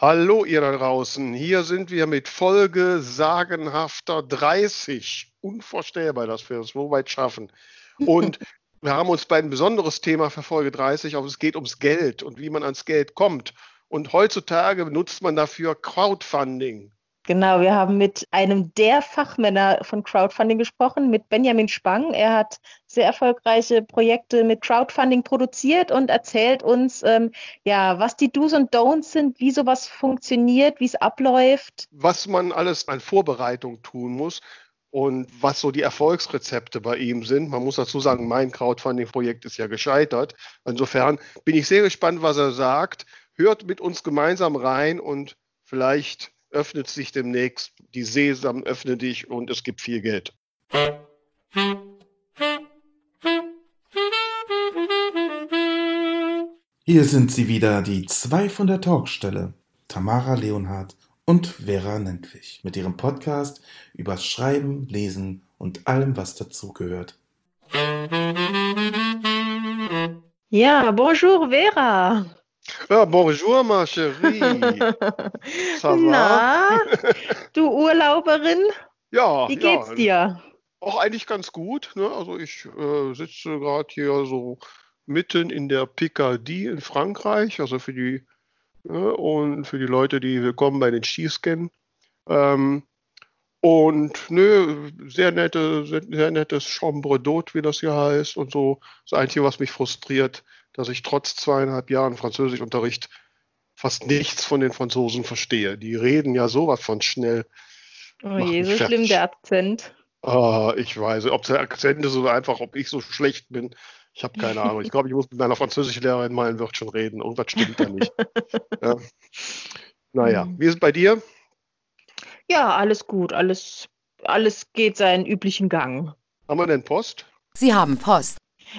Hallo ihr da draußen, hier sind wir mit Folge sagenhafter 30. Unvorstellbar, dass wir es so weit schaffen. Und wir haben uns bei ein besonderes Thema für Folge 30, aber es geht ums Geld und wie man ans Geld kommt. Und heutzutage benutzt man dafür Crowdfunding. Genau, wir haben mit einem der Fachmänner von Crowdfunding gesprochen, mit Benjamin Spang. Er hat sehr erfolgreiche Projekte mit Crowdfunding produziert und erzählt uns, ähm, ja, was die Do's und Don'ts sind, wie sowas funktioniert, wie es abläuft. Was man alles an Vorbereitung tun muss und was so die Erfolgsrezepte bei ihm sind. Man muss dazu sagen, mein Crowdfunding-Projekt ist ja gescheitert. Insofern bin ich sehr gespannt, was er sagt. Hört mit uns gemeinsam rein und vielleicht öffnet sich demnächst, die Sesam öffne dich und es gibt viel Geld. Hier sind sie wieder, die zwei von der Talkstelle, Tamara Leonhardt und Vera Nentwich, mit ihrem Podcast übers Schreiben, Lesen und allem, was dazugehört. Ja, bonjour Vera. Ja, bonjour, ma chérie. Na, du Urlauberin? Ja. Wie geht's ja. dir? Auch eigentlich ganz gut. Ne? Also ich äh, sitze gerade hier so mitten in der Picardie in Frankreich, also für die ne? und für die Leute, die willkommen bei den Skis kennen. Ähm, und nö, sehr nette, sehr nettes Chambre d'Hôte, wie das hier heißt und so. Das Einzige, was mich frustriert, dass ich trotz zweieinhalb Jahren Französischunterricht fast nichts von den Franzosen verstehe. Die reden ja sowas von schnell. Oh je, so schlimm der Akzent. Ah, ich weiß, ob der Akzent ist oder einfach, ob ich so schlecht bin. Ich habe keine Ahnung. Ich glaube, ich muss mit meiner Französischlehrerin mal ein Wörtchen reden. Irgendwas stimmt da nicht. ja. Naja, hm. wie ist es bei dir? Ja, alles gut. Alles, alles geht seinen üblichen Gang. Haben wir denn Post? Sie haben Post.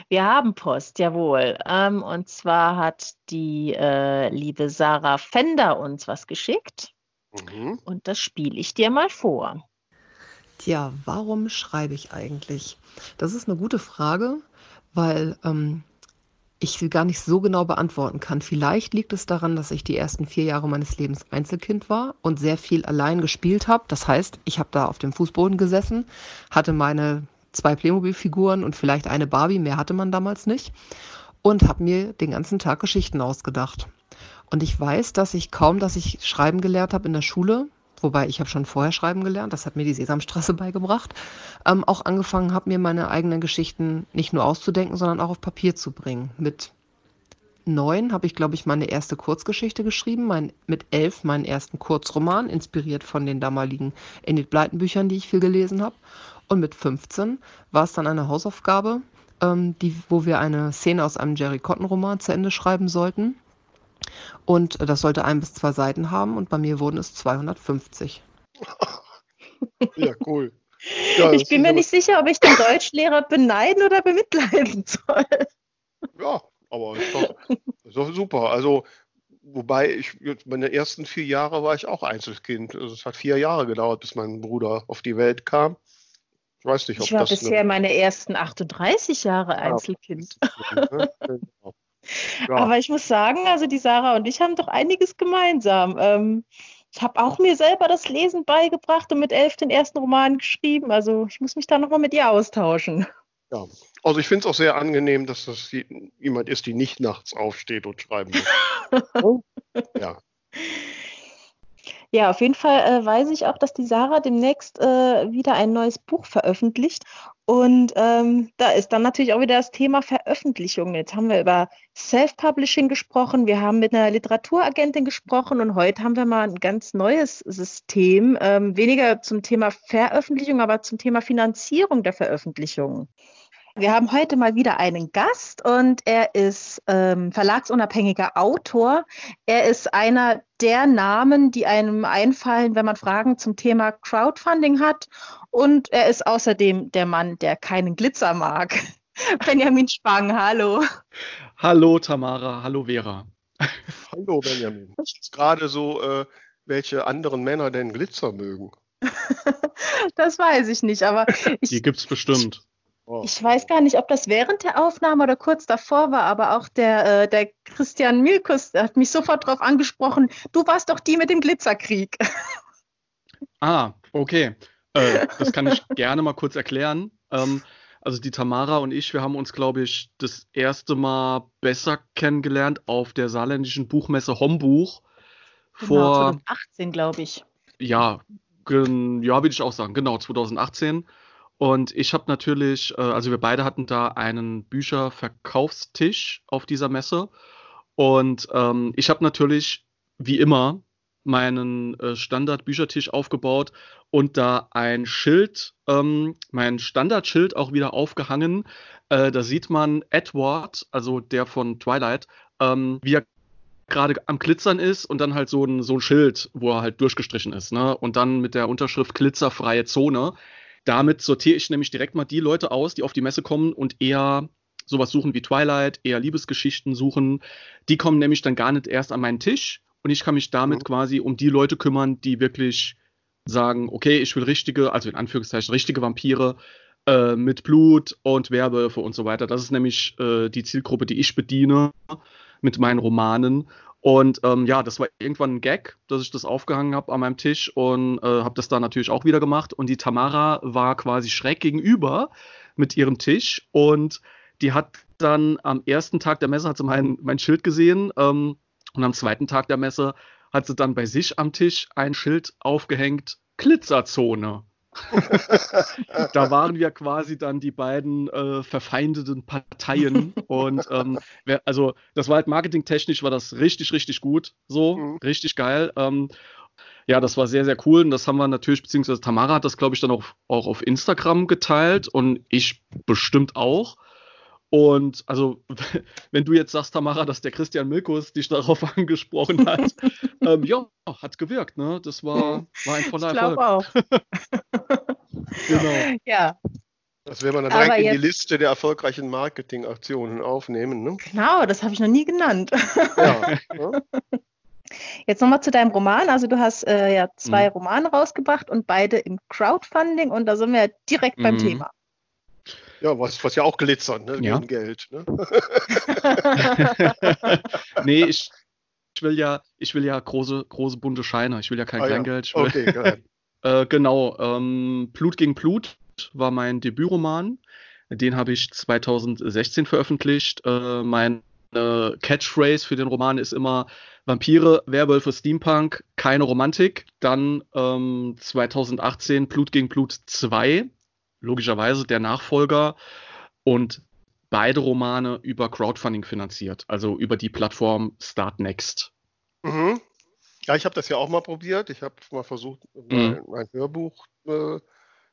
Wir haben Post, jawohl. Ähm, und zwar hat die äh, liebe Sarah Fender uns was geschickt. Mhm. Und das spiele ich dir mal vor. Tja, warum schreibe ich eigentlich? Das ist eine gute Frage, weil ähm, ich sie gar nicht so genau beantworten kann. Vielleicht liegt es daran, dass ich die ersten vier Jahre meines Lebens Einzelkind war und sehr viel allein gespielt habe. Das heißt, ich habe da auf dem Fußboden gesessen, hatte meine zwei Playmobil-Figuren und vielleicht eine Barbie, mehr hatte man damals nicht, und habe mir den ganzen Tag Geschichten ausgedacht. Und ich weiß, dass ich kaum, dass ich schreiben gelernt habe in der Schule, wobei ich habe schon vorher schreiben gelernt, das hat mir die Sesamstraße beigebracht, ähm, auch angefangen habe, mir meine eigenen Geschichten nicht nur auszudenken, sondern auch auf Papier zu bringen. Mit neun habe ich, glaube ich, meine erste Kurzgeschichte geschrieben, mein, mit elf meinen ersten Kurzroman, inspiriert von den damaligen Enid Blyton Büchern, die ich viel gelesen habe. Und mit 15 war es dann eine Hausaufgabe, ähm, die, wo wir eine Szene aus einem Jerry Cotton-Roman zu Ende schreiben sollten. Und das sollte ein bis zwei Seiten haben und bei mir wurden es 250. Ja, cool. Ja, ich bin mir nicht sicher, ob ich den Deutschlehrer beneiden oder bemitleiden soll. Ja, aber ist doch, ist doch super. Also, wobei ich, meine ersten vier Jahre war ich auch Einzelkind. Also, es hat vier Jahre gedauert, bis mein Bruder auf die Welt kam. Ich weiß nicht, ob ich war das bisher meine ersten 38 Jahre Einzelkind. Genau. Ja. Aber ich muss sagen, also die Sarah und ich haben doch einiges gemeinsam. Ähm, ich habe auch mir selber das Lesen beigebracht und mit elf den ersten Roman geschrieben. Also ich muss mich da nochmal mit ihr austauschen. Ja, also ich finde es auch sehr angenehm, dass das jemand ist, die nicht nachts aufsteht und schreiben muss. ja. Ja, auf jeden Fall äh, weiß ich auch, dass die Sarah demnächst äh, wieder ein neues Buch veröffentlicht. Und ähm, da ist dann natürlich auch wieder das Thema Veröffentlichung. Jetzt haben wir über Self-Publishing gesprochen, wir haben mit einer Literaturagentin gesprochen und heute haben wir mal ein ganz neues System, ähm, weniger zum Thema Veröffentlichung, aber zum Thema Finanzierung der Veröffentlichung. Wir haben heute mal wieder einen Gast und er ist ähm, verlagsunabhängiger Autor. Er ist einer der Namen, die einem einfallen, wenn man Fragen zum Thema Crowdfunding hat. Und er ist außerdem der Mann, der keinen Glitzer mag. Benjamin Spang, hallo. Hallo Tamara, hallo Vera. Hallo Benjamin. Gerade so, äh, welche anderen Männer denn Glitzer mögen. das weiß ich nicht, aber ich, die gibt es bestimmt. Oh. Ich weiß gar nicht, ob das während der Aufnahme oder kurz davor war, aber auch der, äh, der Christian Milkus hat mich sofort darauf angesprochen, du warst doch die mit dem Glitzerkrieg. Ah, okay. Äh, das kann ich gerne mal kurz erklären. Ähm, also die Tamara und ich, wir haben uns, glaube ich, das erste Mal besser kennengelernt auf der saarländischen Buchmesse Hombuch. Genau, vor 2018, glaube ich. Ja, ja, würde ich auch sagen. Genau, 2018. Und ich habe natürlich, äh, also wir beide hatten da einen Bücherverkaufstisch auf dieser Messe. Und ähm, ich habe natürlich, wie immer, meinen äh, Standard-Büchertisch aufgebaut und da ein Schild, ähm, mein Standardschild auch wieder aufgehangen. Äh, da sieht man Edward, also der von Twilight, ähm, wie er gerade am Glitzern ist und dann halt so ein, so ein Schild, wo er halt durchgestrichen ist. Ne? Und dann mit der Unterschrift Glitzerfreie Zone. Damit sortiere ich nämlich direkt mal die Leute aus, die auf die Messe kommen und eher sowas suchen wie Twilight, eher Liebesgeschichten suchen. Die kommen nämlich dann gar nicht erst an meinen Tisch und ich kann mich damit mhm. quasi um die Leute kümmern, die wirklich sagen, okay, ich will richtige, also in Anführungszeichen richtige Vampire äh, mit Blut und Werwölfe und so weiter. Das ist nämlich äh, die Zielgruppe, die ich bediene mit meinen Romanen. Und ähm, ja, das war irgendwann ein Gag, dass ich das aufgehangen habe an meinem Tisch und äh, habe das da natürlich auch wieder gemacht. Und die Tamara war quasi schräg gegenüber mit ihrem Tisch und die hat dann am ersten Tag der Messe hat sie mein, mein Schild gesehen ähm, und am zweiten Tag der Messe hat sie dann bei sich am Tisch ein Schild aufgehängt, Glitzerzone. da waren wir quasi dann die beiden äh, verfeindeten Parteien und ähm, wer, also das war halt marketingtechnisch war das richtig richtig gut so mhm. richtig geil ähm, ja das war sehr sehr cool und das haben wir natürlich beziehungsweise Tamara hat das glaube ich dann auch, auch auf Instagram geteilt und ich bestimmt auch und also, wenn du jetzt sagst, Tamara, dass der Christian Milkus dich darauf angesprochen hat, ähm, ja, hat gewirkt, ne? Das war, war ein voller ich Erfolg. auch. genau. Ja. Das werden wir dann direkt in die Liste der erfolgreichen Marketingaktionen aufnehmen, ne? Genau, das habe ich noch nie genannt. ja. ja. Jetzt nochmal zu deinem Roman. Also du hast äh, ja zwei mhm. Romane rausgebracht und beide im Crowdfunding und da sind wir direkt mhm. beim Thema. Ja, was, was ja auch glitzert, ne? Ja. Geld. Ne? nee, ich, ich, will ja, ich will ja große, große bunte Scheine. Ich will ja kein ah, Kleingeld. Ja. Okay, geil. äh, genau. Ähm, Blut gegen Blut war mein Debütroman. Den habe ich 2016 veröffentlicht. Äh, meine Catchphrase für den Roman ist immer Vampire, Werwölfe, Steampunk, keine Romantik. Dann ähm, 2018 Blut gegen Blut 2 logischerweise der Nachfolger und beide Romane über Crowdfunding finanziert, also über die Plattform Startnext. Mhm. Ja, ich habe das ja auch mal probiert. Ich habe mal versucht, mhm. mein, Hörbuch äh,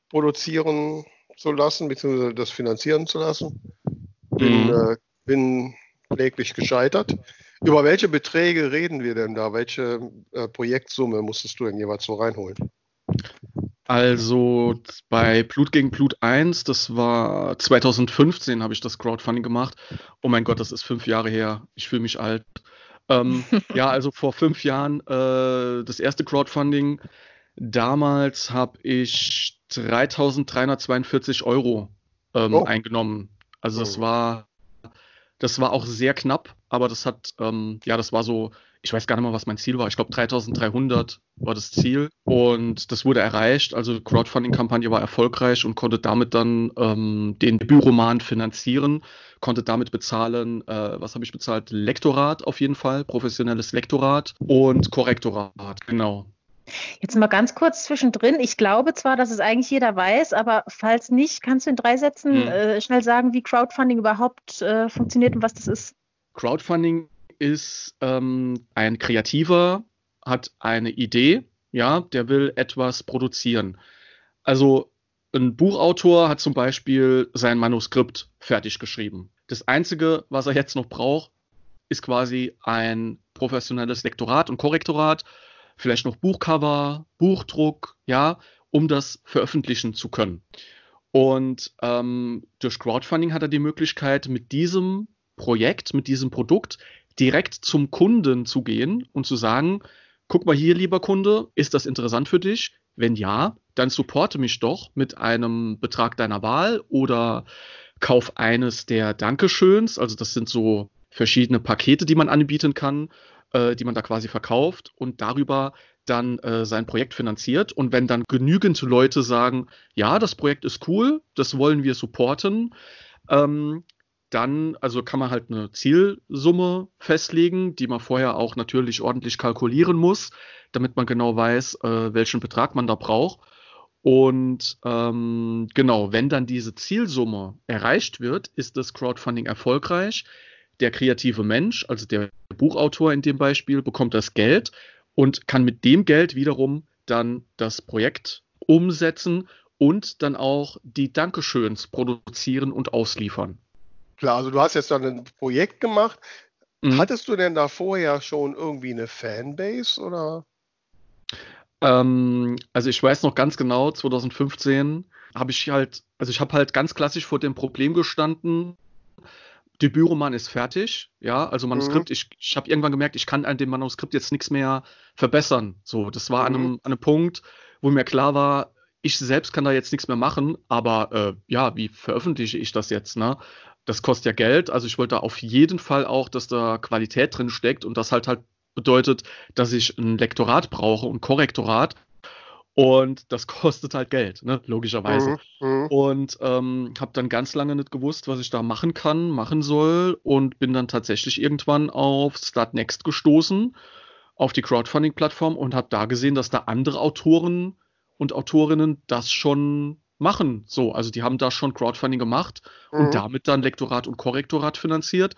produzieren zu lassen, beziehungsweise das finanzieren zu lassen. Bin, mhm. äh, bin kläglich gescheitert. Über welche Beträge reden wir denn da? Welche äh, Projektsumme musstest du denn jeweils so reinholen? Also bei Blut gegen Blut 1, das war 2015, habe ich das Crowdfunding gemacht. Oh mein Gott, das ist fünf Jahre her. Ich fühle mich alt. Ähm, ja, also vor fünf Jahren äh, das erste Crowdfunding. Damals habe ich 3.342 Euro ähm, oh. eingenommen. Also das oh. war, das war auch sehr knapp, aber das hat, ähm, ja, das war so ich weiß gar nicht mehr, was mein Ziel war. Ich glaube, 3300 war das Ziel und das wurde erreicht. Also Crowdfunding-Kampagne war erfolgreich und konnte damit dann ähm, den Debütroman finanzieren, konnte damit bezahlen, äh, was habe ich bezahlt? Lektorat auf jeden Fall, professionelles Lektorat und Korrektorat, genau. Jetzt mal ganz kurz zwischendrin. Ich glaube zwar, dass es eigentlich jeder weiß, aber falls nicht, kannst du in drei Sätzen hm. äh, schnell sagen, wie Crowdfunding überhaupt äh, funktioniert und was das ist? Crowdfunding ist ähm, ein Kreativer, hat eine Idee, ja, der will etwas produzieren. Also ein Buchautor hat zum Beispiel sein Manuskript fertig geschrieben. Das Einzige, was er jetzt noch braucht, ist quasi ein professionelles Lektorat und Korrektorat, vielleicht noch Buchcover, Buchdruck, ja, um das veröffentlichen zu können. Und ähm, durch Crowdfunding hat er die Möglichkeit, mit diesem Projekt, mit diesem Produkt direkt zum Kunden zu gehen und zu sagen, guck mal hier, lieber Kunde, ist das interessant für dich? Wenn ja, dann supporte mich doch mit einem Betrag deiner Wahl oder kauf eines der Dankeschöns. Also das sind so verschiedene Pakete, die man anbieten kann, äh, die man da quasi verkauft und darüber dann äh, sein Projekt finanziert. Und wenn dann genügend Leute sagen, ja, das Projekt ist cool, das wollen wir supporten, ähm, dann, also kann man halt eine Zielsumme festlegen, die man vorher auch natürlich ordentlich kalkulieren muss, damit man genau weiß, äh, welchen Betrag man da braucht. Und ähm, genau, wenn dann diese Zielsumme erreicht wird, ist das Crowdfunding erfolgreich. Der kreative Mensch, also der Buchautor in dem Beispiel, bekommt das Geld und kann mit dem Geld wiederum dann das Projekt umsetzen und dann auch die Dankeschöns produzieren und ausliefern. Klar, also du hast jetzt dann ein Projekt gemacht. Mhm. Hattest du denn da vorher schon irgendwie eine Fanbase oder? Ähm, also ich weiß noch ganz genau, 2015 habe ich halt, also ich habe halt ganz klassisch vor dem Problem gestanden. Der Büromann ist fertig, ja, also Manuskript. Mhm. Ich, ich habe irgendwann gemerkt, ich kann an dem Manuskript jetzt nichts mehr verbessern. So, das war mhm. an, einem, an einem Punkt, wo mir klar war, ich selbst kann da jetzt nichts mehr machen, aber äh, ja, wie veröffentliche ich das jetzt, ne? Das kostet ja Geld. Also ich wollte auf jeden Fall auch, dass da Qualität drin steckt und das halt halt bedeutet, dass ich ein Lektorat brauche und Korrektorat. Und das kostet halt Geld, ne? logischerweise. Mhm, mhm. und ähm, habe dann ganz lange nicht gewusst, was ich da machen kann, machen soll und bin dann tatsächlich irgendwann auf Startnext gestoßen, auf die Crowdfunding-Plattform und habe da gesehen, dass da andere Autoren und Autorinnen das schon machen. So, also die haben da schon Crowdfunding gemacht mhm. und damit dann Lektorat und Korrektorat finanziert.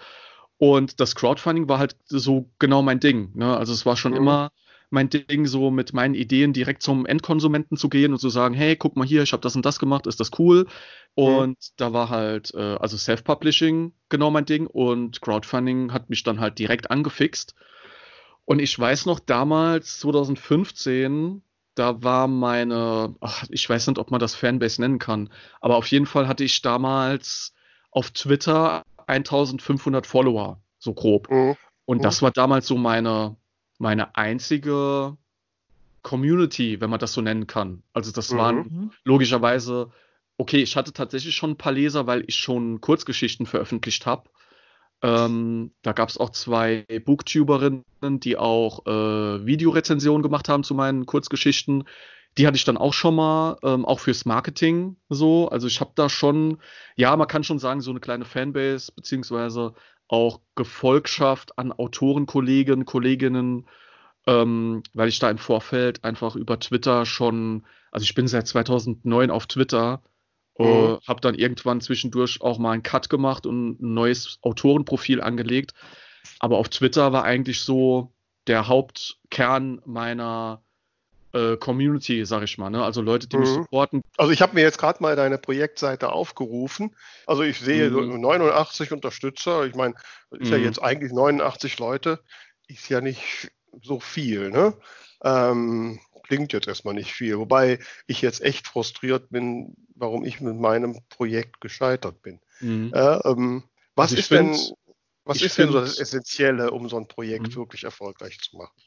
Und das Crowdfunding war halt so genau mein Ding. Ne? Also es war schon mhm. immer mein Ding, so mit meinen Ideen direkt zum Endkonsumenten zu gehen und zu sagen, hey, guck mal hier, ich habe das und das gemacht, ist das cool? Mhm. Und mhm. da war halt, äh, also Self-Publishing genau mein Ding und Crowdfunding hat mich dann halt direkt angefixt. Und ich weiß noch damals, 2015, da war meine, ach, ich weiß nicht, ob man das Fanbase nennen kann, aber auf jeden Fall hatte ich damals auf Twitter 1500 Follower, so grob. Mhm. Und das mhm. war damals so meine, meine einzige Community, wenn man das so nennen kann. Also das mhm. waren logischerweise, okay, ich hatte tatsächlich schon ein paar Leser, weil ich schon Kurzgeschichten veröffentlicht habe. Ähm, da gab es auch zwei Booktuberinnen, die auch äh, Videorezensionen gemacht haben zu meinen Kurzgeschichten. Die hatte ich dann auch schon mal, ähm, auch fürs Marketing so. Also ich habe da schon, ja, man kann schon sagen, so eine kleine Fanbase, beziehungsweise auch Gefolgschaft an Autoren, Kollegen, Kolleginnen, ähm, weil ich da im Vorfeld einfach über Twitter schon, also ich bin seit 2009 auf Twitter Mhm. Äh, habe dann irgendwann zwischendurch auch mal einen Cut gemacht und ein neues Autorenprofil angelegt. Aber auf Twitter war eigentlich so der Hauptkern meiner äh, Community, sag ich mal. Ne? Also Leute, die mhm. mich supporten. Also ich habe mir jetzt gerade mal deine Projektseite aufgerufen. Also ich sehe mhm. 89 Unterstützer. Ich meine, ist ja mhm. jetzt eigentlich 89 Leute. Ist ja nicht so viel. Ne? Ähm, klingt jetzt erstmal nicht viel. Wobei ich jetzt echt frustriert bin, warum ich mit meinem Projekt gescheitert bin. Mhm. Äh, ähm, was also ist denn, was ist denn so das Essentielle, um so ein Projekt mhm. wirklich erfolgreich zu machen?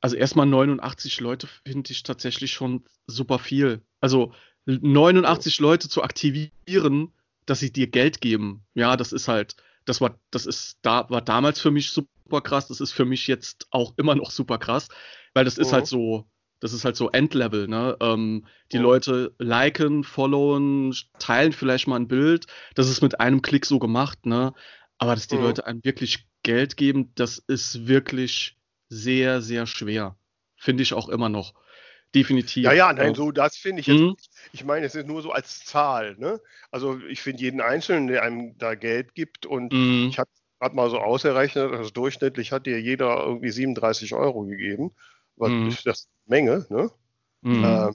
Also erstmal 89 Leute finde ich tatsächlich schon super viel. Also 89 Leute zu aktivieren, dass sie dir Geld geben. Ja, das ist halt, das war, das ist da, war damals für mich super krass. Das ist für mich jetzt auch immer noch super krass, weil das ist halt mhm. so, das ist halt so Endlevel, ne? Ähm, die oh. Leute liken, followen, teilen vielleicht mal ein Bild. Das ist mit einem Klick so gemacht, ne? Aber dass die oh. Leute einem wirklich Geld geben, das ist wirklich sehr, sehr schwer. Finde ich auch immer noch. Definitiv. Ja, ja, nein, so das finde ich jetzt. Mhm. Ich meine, es ist nur so als Zahl, ne? Also ich finde jeden Einzelnen, der einem da Geld gibt und mhm. ich habe gerade mal so ausgerechnet, also durchschnittlich hat dir jeder irgendwie 37 Euro gegeben. Was mhm. ist das? Menge, ne? Mhm. Äh,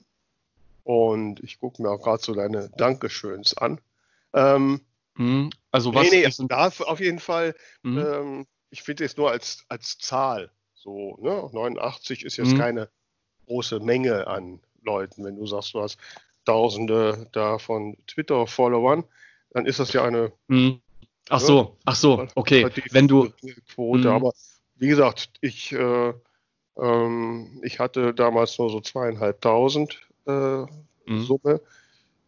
und ich gucke mir auch gerade so deine Dankeschöns an. Ähm, mhm. Also was nee, nee, da auf jeden Fall, mhm. ähm, ich finde es nur als, als Zahl so, ne? 89 ist jetzt mhm. keine große Menge an Leuten. Wenn du sagst, du hast Tausende da von Twitter-Followern, dann ist das ja eine. Mhm. Ach ne? so, ach so, okay. Wenn du. Quote, aber wie gesagt, ich äh, ähm, ich hatte damals nur so zweieinhalbtausend äh, mhm. Summe.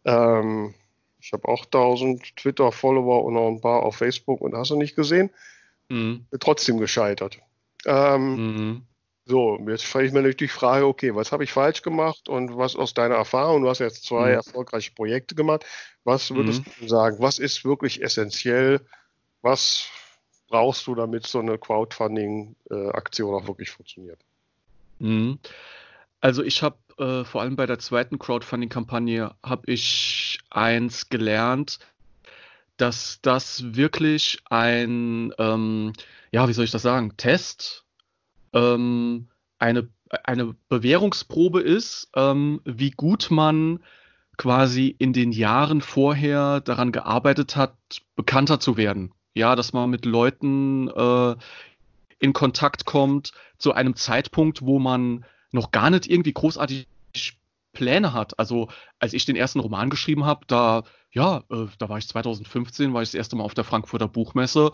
Ähm, ich habe auch 1000 Twitter-Follower und noch ein paar auf Facebook und hast du nicht gesehen. Mhm. Trotzdem gescheitert. Ähm, mhm. So, jetzt stelle ich mir natürlich die Frage, okay, was habe ich falsch gemacht und was aus deiner Erfahrung, du hast jetzt zwei mhm. erfolgreiche Projekte gemacht, was würdest mhm. du sagen, was ist wirklich essentiell, was brauchst du, damit so eine Crowdfunding-Aktion auch wirklich funktioniert? Mhm. Also ich habe äh, vor allem bei der zweiten Crowdfunding-Kampagne habe ich eins gelernt, dass das wirklich ein, ähm, ja, wie soll ich das sagen, Test, ähm, eine, eine Bewährungsprobe ist, ähm, wie gut man quasi in den Jahren vorher daran gearbeitet hat, bekannter zu werden. Ja, dass man mit Leuten äh, in Kontakt kommt zu einem Zeitpunkt, wo man noch gar nicht irgendwie großartig Pläne hat. Also als ich den ersten Roman geschrieben habe, da ja, äh, da war ich 2015, war ich das erste Mal auf der Frankfurter Buchmesse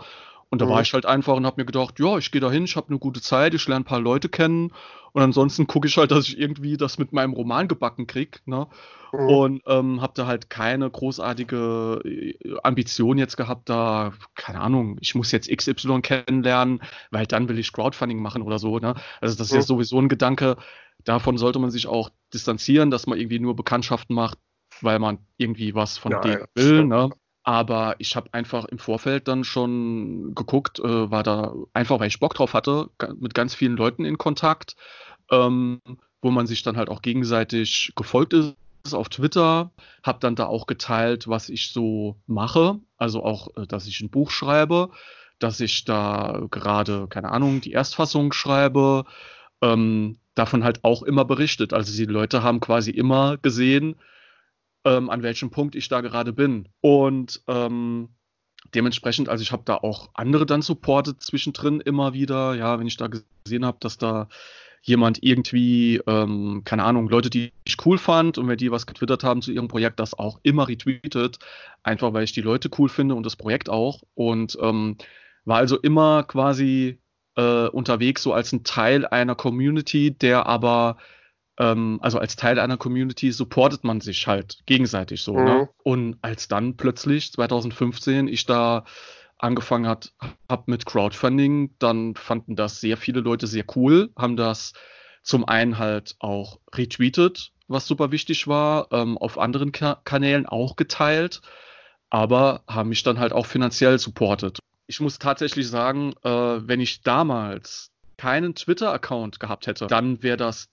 und da mhm. war ich halt einfach und habe mir gedacht, ja, ich gehe da hin, ich habe eine gute Zeit, ich lerne ein paar Leute kennen und ansonsten gucke ich halt, dass ich irgendwie das mit meinem Roman gebacken kriege. Ne? Mhm. Und ähm, habe da halt keine großartige äh, Ambition jetzt gehabt, da, keine Ahnung, ich muss jetzt XY kennenlernen, weil dann will ich Crowdfunding machen oder so. Ne? Also das ist ja mhm. sowieso ein Gedanke, davon sollte man sich auch distanzieren, dass man irgendwie nur Bekanntschaften macht, weil man irgendwie was von ja, denen ja, will. Ne? Aber ich habe einfach im Vorfeld dann schon geguckt, äh, war da einfach, weil ich Bock drauf hatte, mit ganz vielen Leuten in Kontakt, ähm, wo man sich dann halt auch gegenseitig gefolgt ist auf Twitter, habe dann da auch geteilt, was ich so mache, also auch, äh, dass ich ein Buch schreibe, dass ich da gerade, keine Ahnung, die Erstfassung schreibe, ähm, davon halt auch immer berichtet. Also die Leute haben quasi immer gesehen, ähm, an welchem Punkt ich da gerade bin. Und ähm, dementsprechend, also ich habe da auch andere dann supportet zwischendrin immer wieder, ja, wenn ich da gesehen habe, dass da jemand irgendwie, ähm, keine Ahnung, Leute, die ich cool fand und wenn die was getwittert haben zu ihrem Projekt, das auch immer retweetet, einfach weil ich die Leute cool finde und das Projekt auch. Und ähm, war also immer quasi äh, unterwegs, so als ein Teil einer Community, der aber ähm, also als Teil einer Community supportet man sich halt gegenseitig so. Ne? Mhm. Ne? Und als dann plötzlich 2015 ich da angefangen hat, habe mit Crowdfunding, dann fanden das sehr viele Leute sehr cool, haben das zum einen halt auch retweetet, was super wichtig war, ähm, auf anderen Ka Kanälen auch geteilt, aber haben mich dann halt auch finanziell supportet. Ich muss tatsächlich sagen, äh, wenn ich damals keinen Twitter-Account gehabt hätte, dann wäre das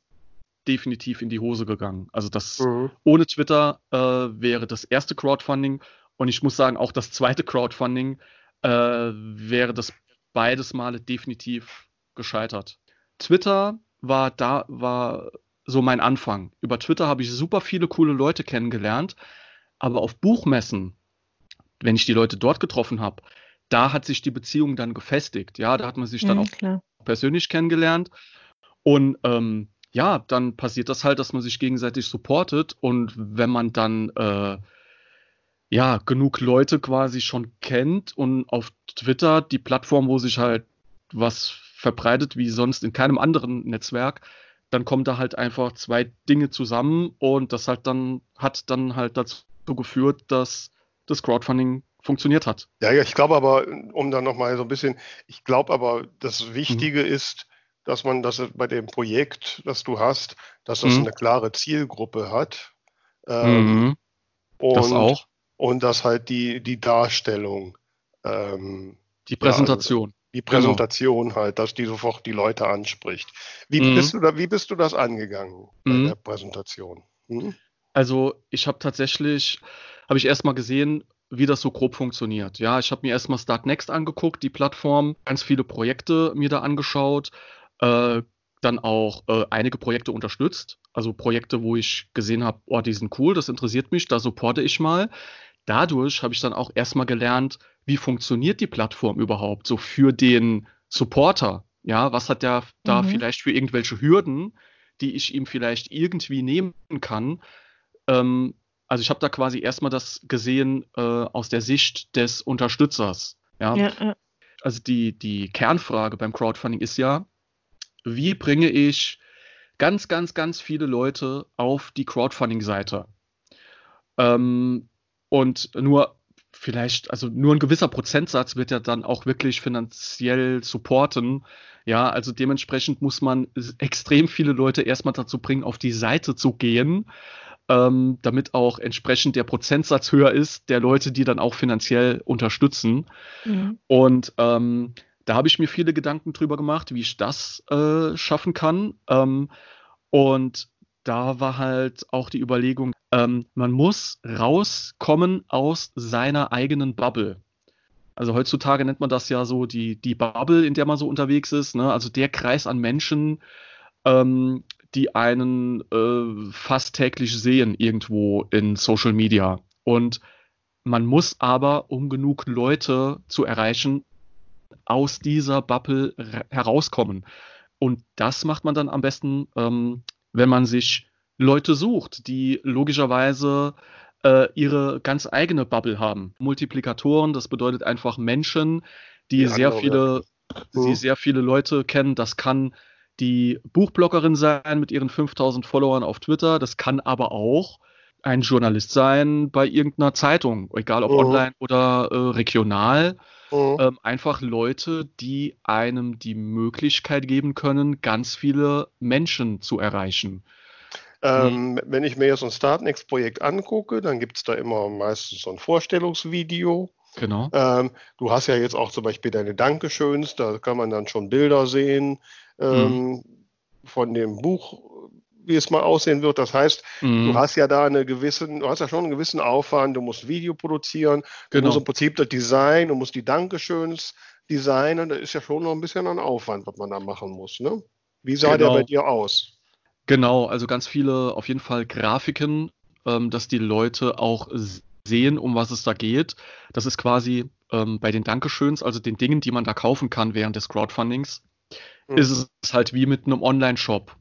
definitiv in die Hose gegangen. Also das mhm. ohne Twitter äh, wäre das erste Crowdfunding und ich muss sagen, auch das zweite Crowdfunding äh, wäre das beides Male definitiv gescheitert. Twitter war da, war so mein Anfang. Über Twitter habe ich super viele coole Leute kennengelernt, aber auf Buchmessen, wenn ich die Leute dort getroffen habe, da hat sich die Beziehung dann gefestigt. Ja, da hat man sich dann mhm, auch klar. persönlich kennengelernt. Und ähm, ja, dann passiert das halt, dass man sich gegenseitig supportet und wenn man dann äh, ja genug Leute quasi schon kennt und auf Twitter, die Plattform, wo sich halt was verbreitet wie sonst in keinem anderen Netzwerk, dann kommen da halt einfach zwei Dinge zusammen und das halt dann hat dann halt dazu geführt, dass das Crowdfunding funktioniert hat. Ja, ja, ich glaube aber, um dann nochmal so ein bisschen, ich glaube aber, das Wichtige mhm. ist, dass man das bei dem Projekt, das du hast, dass das mhm. eine klare Zielgruppe hat. Ähm, mhm. und, das auch. Und dass halt die, die Darstellung. Ähm, die Präsentation. Ja, die Präsentation genau. halt, dass die sofort die Leute anspricht. Wie, mhm. bist, du da, wie bist du das angegangen bei mhm. der Präsentation? Hm? Also ich habe tatsächlich, habe ich erstmal gesehen, wie das so grob funktioniert. Ja, ich habe mir erstmal Start Next angeguckt, die Plattform, ganz viele Projekte mir da angeschaut, äh, dann auch äh, einige Projekte unterstützt. Also Projekte, wo ich gesehen habe, oh, die sind cool, das interessiert mich, da supporte ich mal. Dadurch habe ich dann auch erstmal gelernt, wie funktioniert die Plattform überhaupt so für den Supporter. Ja, was hat der da mhm. vielleicht für irgendwelche Hürden, die ich ihm vielleicht irgendwie nehmen kann. Ähm, also ich habe da quasi erstmal das gesehen äh, aus der Sicht des Unterstützers. Ja? ja, ja. Also die, die Kernfrage beim Crowdfunding ist ja, wie bringe ich ganz, ganz, ganz viele Leute auf die Crowdfunding-Seite. Ähm, und nur vielleicht, also nur ein gewisser Prozentsatz wird ja dann auch wirklich finanziell supporten. Ja, also dementsprechend muss man extrem viele Leute erstmal dazu bringen, auf die Seite zu gehen, ähm, damit auch entsprechend der Prozentsatz höher ist der Leute, die dann auch finanziell unterstützen. Mhm. Und ähm, da habe ich mir viele Gedanken drüber gemacht, wie ich das äh, schaffen kann. Ähm, und da war halt auch die Überlegung, ähm, man muss rauskommen aus seiner eigenen Bubble. Also heutzutage nennt man das ja so die, die Bubble, in der man so unterwegs ist. Ne? Also der Kreis an Menschen, ähm, die einen äh, fast täglich sehen irgendwo in Social Media. Und man muss aber, um genug Leute zu erreichen, aus dieser Bubble herauskommen. Und das macht man dann am besten, ähm, wenn man sich Leute sucht, die logischerweise äh, ihre ganz eigene Bubble haben. Multiplikatoren, das bedeutet einfach Menschen, die ja, sehr genau, viele, die sehr viele Leute kennen. Das kann die Buchbloggerin sein mit ihren 5000 Followern auf Twitter. Das kann aber auch ein Journalist sein bei irgendeiner Zeitung, egal ob mhm. online oder äh, regional. Mhm. Ähm, einfach Leute, die einem die Möglichkeit geben können, ganz viele Menschen zu erreichen. Ähm, mhm. Wenn ich mir jetzt so ein Startnext-Projekt angucke, dann gibt es da immer meistens so ein Vorstellungsvideo. Genau. Ähm, du hast ja jetzt auch zum Beispiel deine Dankeschöns, da kann man dann schon Bilder sehen ähm, mhm. von dem Buch, wie es mal aussehen wird. Das heißt, mhm. du hast ja da eine gewissen, du hast ja schon einen gewissen Aufwand, du musst Video produzieren, genau. du musst im Prinzip das Design, du musst die Dankeschöns designen, das ist ja schon noch ein bisschen ein Aufwand, was man da machen muss. Ne? Wie sah genau. der bei dir aus? Genau, also ganz viele auf jeden Fall Grafiken, ähm, dass die Leute auch sehen, um was es da geht. Das ist quasi ähm, bei den Dankeschöns, also den Dingen, die man da kaufen kann während des Crowdfundings, mhm. ist es halt wie mit einem Online-Shop.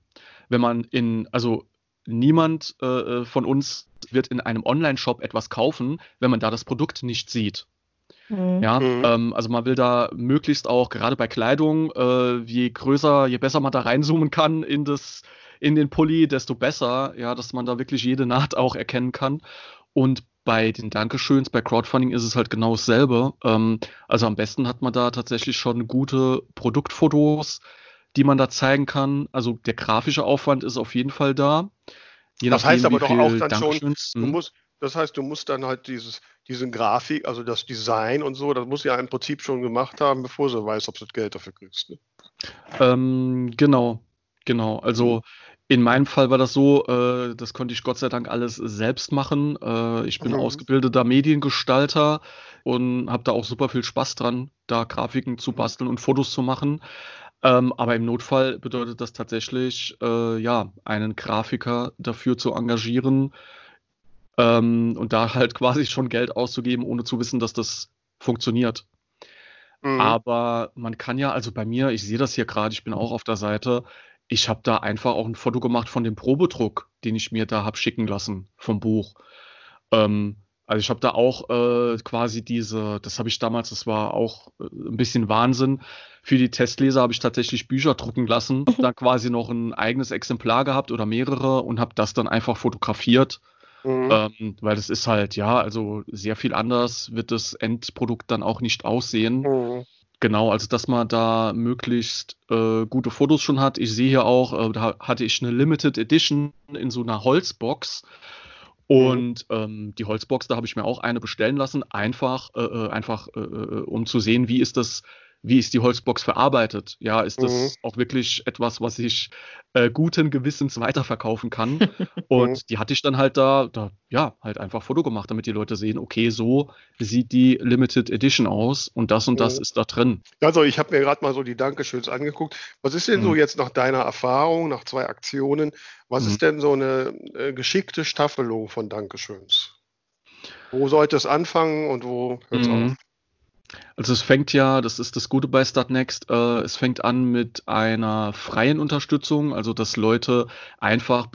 Wenn man in, also niemand äh, äh, von uns wird in einem Online-Shop etwas kaufen, wenn man da das Produkt nicht sieht. Mhm. Ja, mhm. ähm, also man will da möglichst auch, gerade bei Kleidung, äh, je größer, je besser man da reinzoomen kann in das in den Pulli, desto besser, ja, dass man da wirklich jede Naht auch erkennen kann. Und bei den Dankeschöns, bei Crowdfunding ist es halt genau dasselbe. Ähm, also am besten hat man da tatsächlich schon gute Produktfotos, die man da zeigen kann. Also der grafische Aufwand ist auf jeden Fall da. Je das heißt aber doch auch dann schon, du hm? musst, das heißt, du musst dann halt dieses, diesen Grafik, also das Design und so, das muss ja im Prinzip schon gemacht haben, bevor du weißt, ob du das Geld dafür kriegst. Ne? Ähm, genau, genau. Also in meinem Fall war das so, äh, das konnte ich Gott sei Dank alles selbst machen. Äh, ich bin mhm. ausgebildeter Mediengestalter und habe da auch super viel Spaß dran, da Grafiken zu mhm. basteln und Fotos zu machen. Ähm, aber im Notfall bedeutet das tatsächlich, äh, ja, einen Grafiker dafür zu engagieren ähm, und da halt quasi schon Geld auszugeben, ohne zu wissen, dass das funktioniert. Mhm. Aber man kann ja, also bei mir, ich sehe das hier gerade, ich bin auch auf der Seite, ich habe da einfach auch ein Foto gemacht von dem Probedruck, den ich mir da habe schicken lassen vom Buch. Ähm, also ich habe da auch äh, quasi diese, das habe ich damals, das war auch äh, ein bisschen Wahnsinn. Für die Testleser habe ich tatsächlich Bücher drucken lassen, mhm. dann quasi noch ein eigenes Exemplar gehabt oder mehrere und habe das dann einfach fotografiert. Mhm. Ähm, weil das ist halt, ja, also sehr viel anders wird das Endprodukt dann auch nicht aussehen. Mhm. Genau, also dass man da möglichst äh, gute Fotos schon hat. Ich sehe hier auch, äh, da hatte ich eine Limited Edition in so einer Holzbox. Mhm. Und ähm, die Holzbox, da habe ich mir auch eine bestellen lassen, einfach, äh, äh einfach, äh, äh, um zu sehen, wie ist das wie ist die Holzbox verarbeitet? Ja, ist das mhm. auch wirklich etwas, was ich äh, guten Gewissens weiterverkaufen kann? und mhm. die hatte ich dann halt da, da, ja, halt einfach Foto gemacht, damit die Leute sehen, okay, so sieht die Limited Edition aus und das und mhm. das ist da drin. Also ich habe mir gerade mal so die Dankeschöns angeguckt. Was ist denn so mhm. jetzt nach deiner Erfahrung, nach zwei Aktionen, was ist mhm. denn so eine äh, geschickte Staffelung von Dankeschöns? Wo sollte es anfangen und wo hört es auf? Also es fängt ja, das ist das Gute bei Startnext, äh, es fängt an mit einer freien Unterstützung, also dass Leute einfach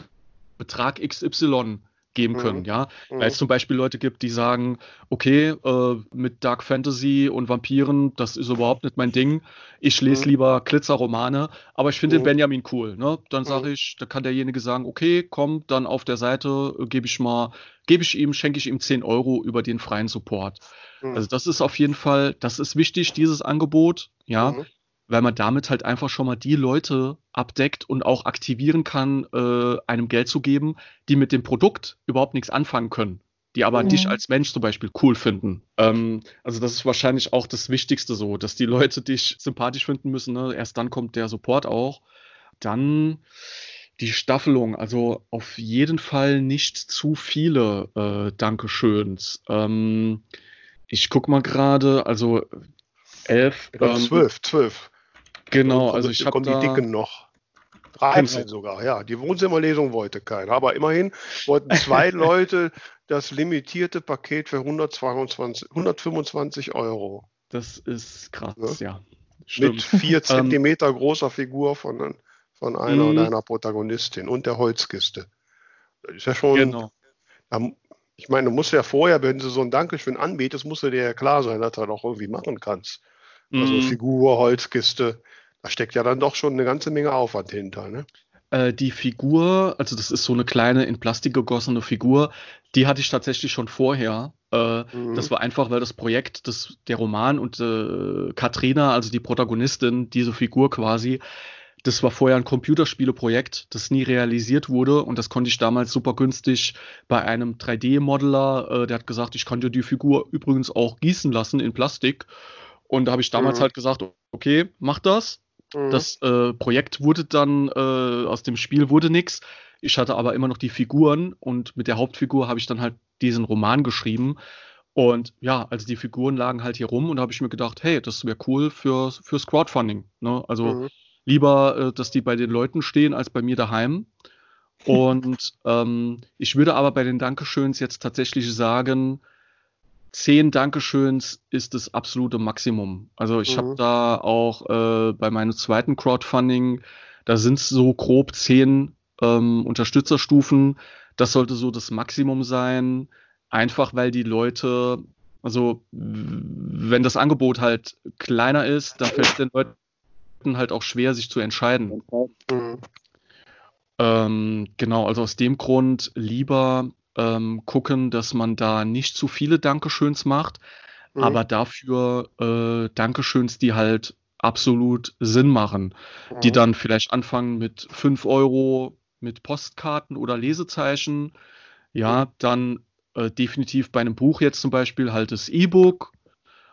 Betrag XY geben können, Mhm. ja. Mhm. Weil es zum Beispiel Leute gibt, die sagen, okay, äh, mit Dark Fantasy und Vampiren, das ist überhaupt nicht mein Ding. Ich lese Mhm. lieber Glitzerromane, aber ich finde den Mhm. Benjamin cool, ne? Dann sage Mhm. ich, da kann derjenige sagen, okay, komm, dann auf der Seite äh, gebe ich mal, gebe ich ihm, schenke ich ihm 10 Euro über den freien Support. Mhm. Also das ist auf jeden Fall, das ist wichtig, dieses Angebot, ja Mhm. Weil man damit halt einfach schon mal die Leute abdeckt und auch aktivieren kann, äh, einem Geld zu geben, die mit dem Produkt überhaupt nichts anfangen können, die aber Mhm. dich als Mensch zum Beispiel cool finden. Ähm, also das ist wahrscheinlich auch das Wichtigste so, dass die Leute dich sympathisch finden müssen. Ne? Erst dann kommt der Support auch. Dann die Staffelung, also auf jeden Fall nicht zu viele äh, Dankeschöns. Ähm, ich guck mal gerade, also elf. Ich glaube, ähm, zwölf, zwölf. Genau, also ich habe da, die Dicken noch. 13 Genau. sogar, ja. Die Wohnzimmerlesung wollte keiner. Aber immerhin wollten zwei Leute das limitierte Paket für 122, 125 Euro. das ist krass, Ja. ja. Mit vier Zentimeter großer Figur von, von einer Mhm. oder einer Protagonistin und der Holzkiste. Das ist ja schon. Genau. Ich meine, du musst ja vorher, wenn du so ein Dankeschön anbietest, musst du dir ja klar sein, dass du das auch irgendwie machen kannst. Also Mhm. Figur, Holzkiste, da steckt ja dann doch schon eine ganze Menge Aufwand hinter. Ne? Äh, die Figur, also das ist so eine kleine in Plastik gegossene Figur, die hatte ich tatsächlich schon vorher. Äh, Mhm. Das war einfach, weil das Projekt, das, der Roman und äh, Katrina, also die Protagonistin, diese Figur quasi, das war vorher ein Computerspieleprojekt, das nie realisiert wurde und das konnte ich damals super günstig bei einem 3D-Modeler, äh, der hat gesagt, ich kann dir die Figur übrigens auch gießen lassen in Plastik. Und da habe ich damals Mhm. halt gesagt, okay, mach das. Mhm. Das äh, Projekt wurde dann, äh, aus dem Spiel wurde nichts. Ich hatte aber immer noch die Figuren und mit der Hauptfigur habe ich dann halt diesen Roman geschrieben. Und ja, also die Figuren lagen halt hier rum und da habe ich mir gedacht, hey, das wäre cool für, fürs Crowdfunding. Ne? Also Mhm. lieber, äh, dass die bei den Leuten stehen, als bei mir daheim. Und ähm, ich würde aber bei den Dankeschöns jetzt tatsächlich sagen, zehn Dankeschöns ist das absolute Maximum. Also ich Mhm. habe da auch äh, bei meinem zweiten Crowdfunding, da sind es so grob zehn ähm, Unterstützerstufen. Das sollte so das Maximum sein, einfach weil die Leute, also wenn das Angebot halt kleiner ist, dann fällt es den Leuten halt auch schwer, sich zu entscheiden. Mhm. Ähm, genau, also aus dem Grund lieber ähm, gucken, dass man da nicht zu viele Dankeschöns macht, Mhm. aber dafür äh, Dankeschöns, die halt absolut Sinn machen, die Mhm. dann vielleicht anfangen mit 5 Euro mit Postkarten oder Lesezeichen. Ja, dann äh, definitiv bei einem Buch jetzt zum Beispiel halt das E-Book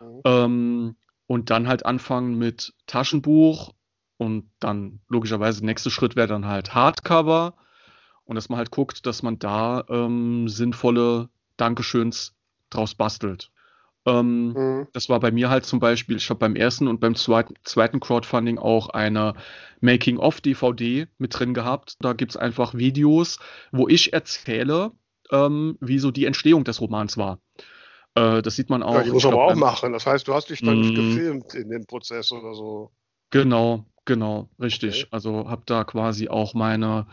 Mhm. ähm, und dann halt anfangen mit Taschenbuch und dann logischerweise der nächste Schritt wäre dann halt Hardcover und dass man halt guckt, dass man da ähm, sinnvolle Dankeschöns draus bastelt. Ähm, Mhm. das war bei mir halt zum Beispiel, ich habe beim ersten und beim zweiten, zweiten Crowdfunding auch eine Making-of-DVD mit drin gehabt. Da gibt es einfach Videos, wo ich erzähle, ähm, wie so die Entstehung des Romans war. Äh, das sieht man auch. Ja, die muss man aber auch machen. Das heißt, du hast dich dann nicht Mhm. gefilmt in dem Prozess oder so. Genau, genau, richtig. Okay. Also habe da quasi auch meine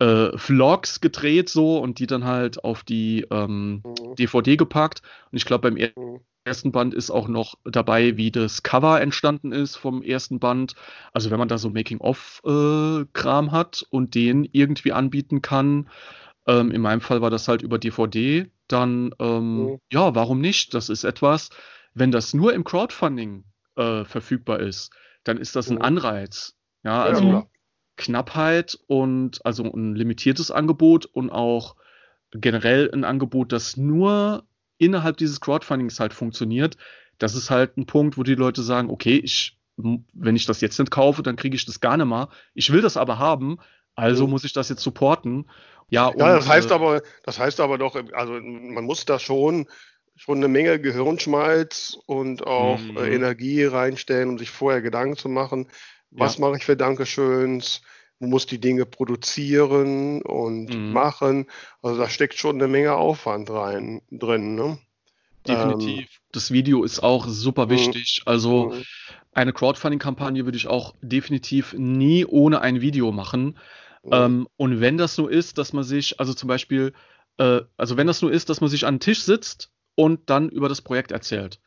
äh, Vlogs gedreht so und die dann halt auf die ähm, Mhm. DVD gepackt. Und ich glaube, beim er Mhm. ersten Band ist auch noch dabei, wie das Cover entstanden ist vom ersten Band. Also wenn man da so Making-of-Kram hat und den irgendwie anbieten kann. Ähm, in meinem Fall war das halt über DVD. Dann, ähm, Mhm. ja, warum nicht? Das ist etwas, wenn das nur im Crowdfunding äh, verfügbar ist, dann ist das ein Mhm. Anreiz. Ja, also. Knappheit und also ein limitiertes Angebot und auch generell ein Angebot, das nur innerhalb dieses Crowdfundings halt funktioniert. Das ist halt ein Punkt, wo die Leute sagen, okay, ich, wenn ich das jetzt nicht kaufe, dann kriege ich das gar nicht mehr. Ich will das aber haben, also Mhm. muss ich das jetzt supporten. Ja, Ja, und, das heißt äh, aber, das heißt aber doch, also man muss da schon, schon eine Menge Gehirnschmalz und auch Mhm. äh, Energie reinstellen, um sich vorher Gedanken zu machen, was Ja. mache ich für Dankeschöns, man muss die Dinge produzieren und Mhm. machen. Also da steckt schon eine Menge Aufwand rein drin. Ne? definitiv. das Video ist auch super Mhm. wichtig. Also Mhm. eine Crowdfunding-Kampagne würde ich auch definitiv nie ohne ein Video machen. Mhm. Ähm, und wenn das so ist, dass man sich, also zum Beispiel äh, also wenn das nur ist, dass man sich an den Tisch sitzt und dann über das Projekt erzählt.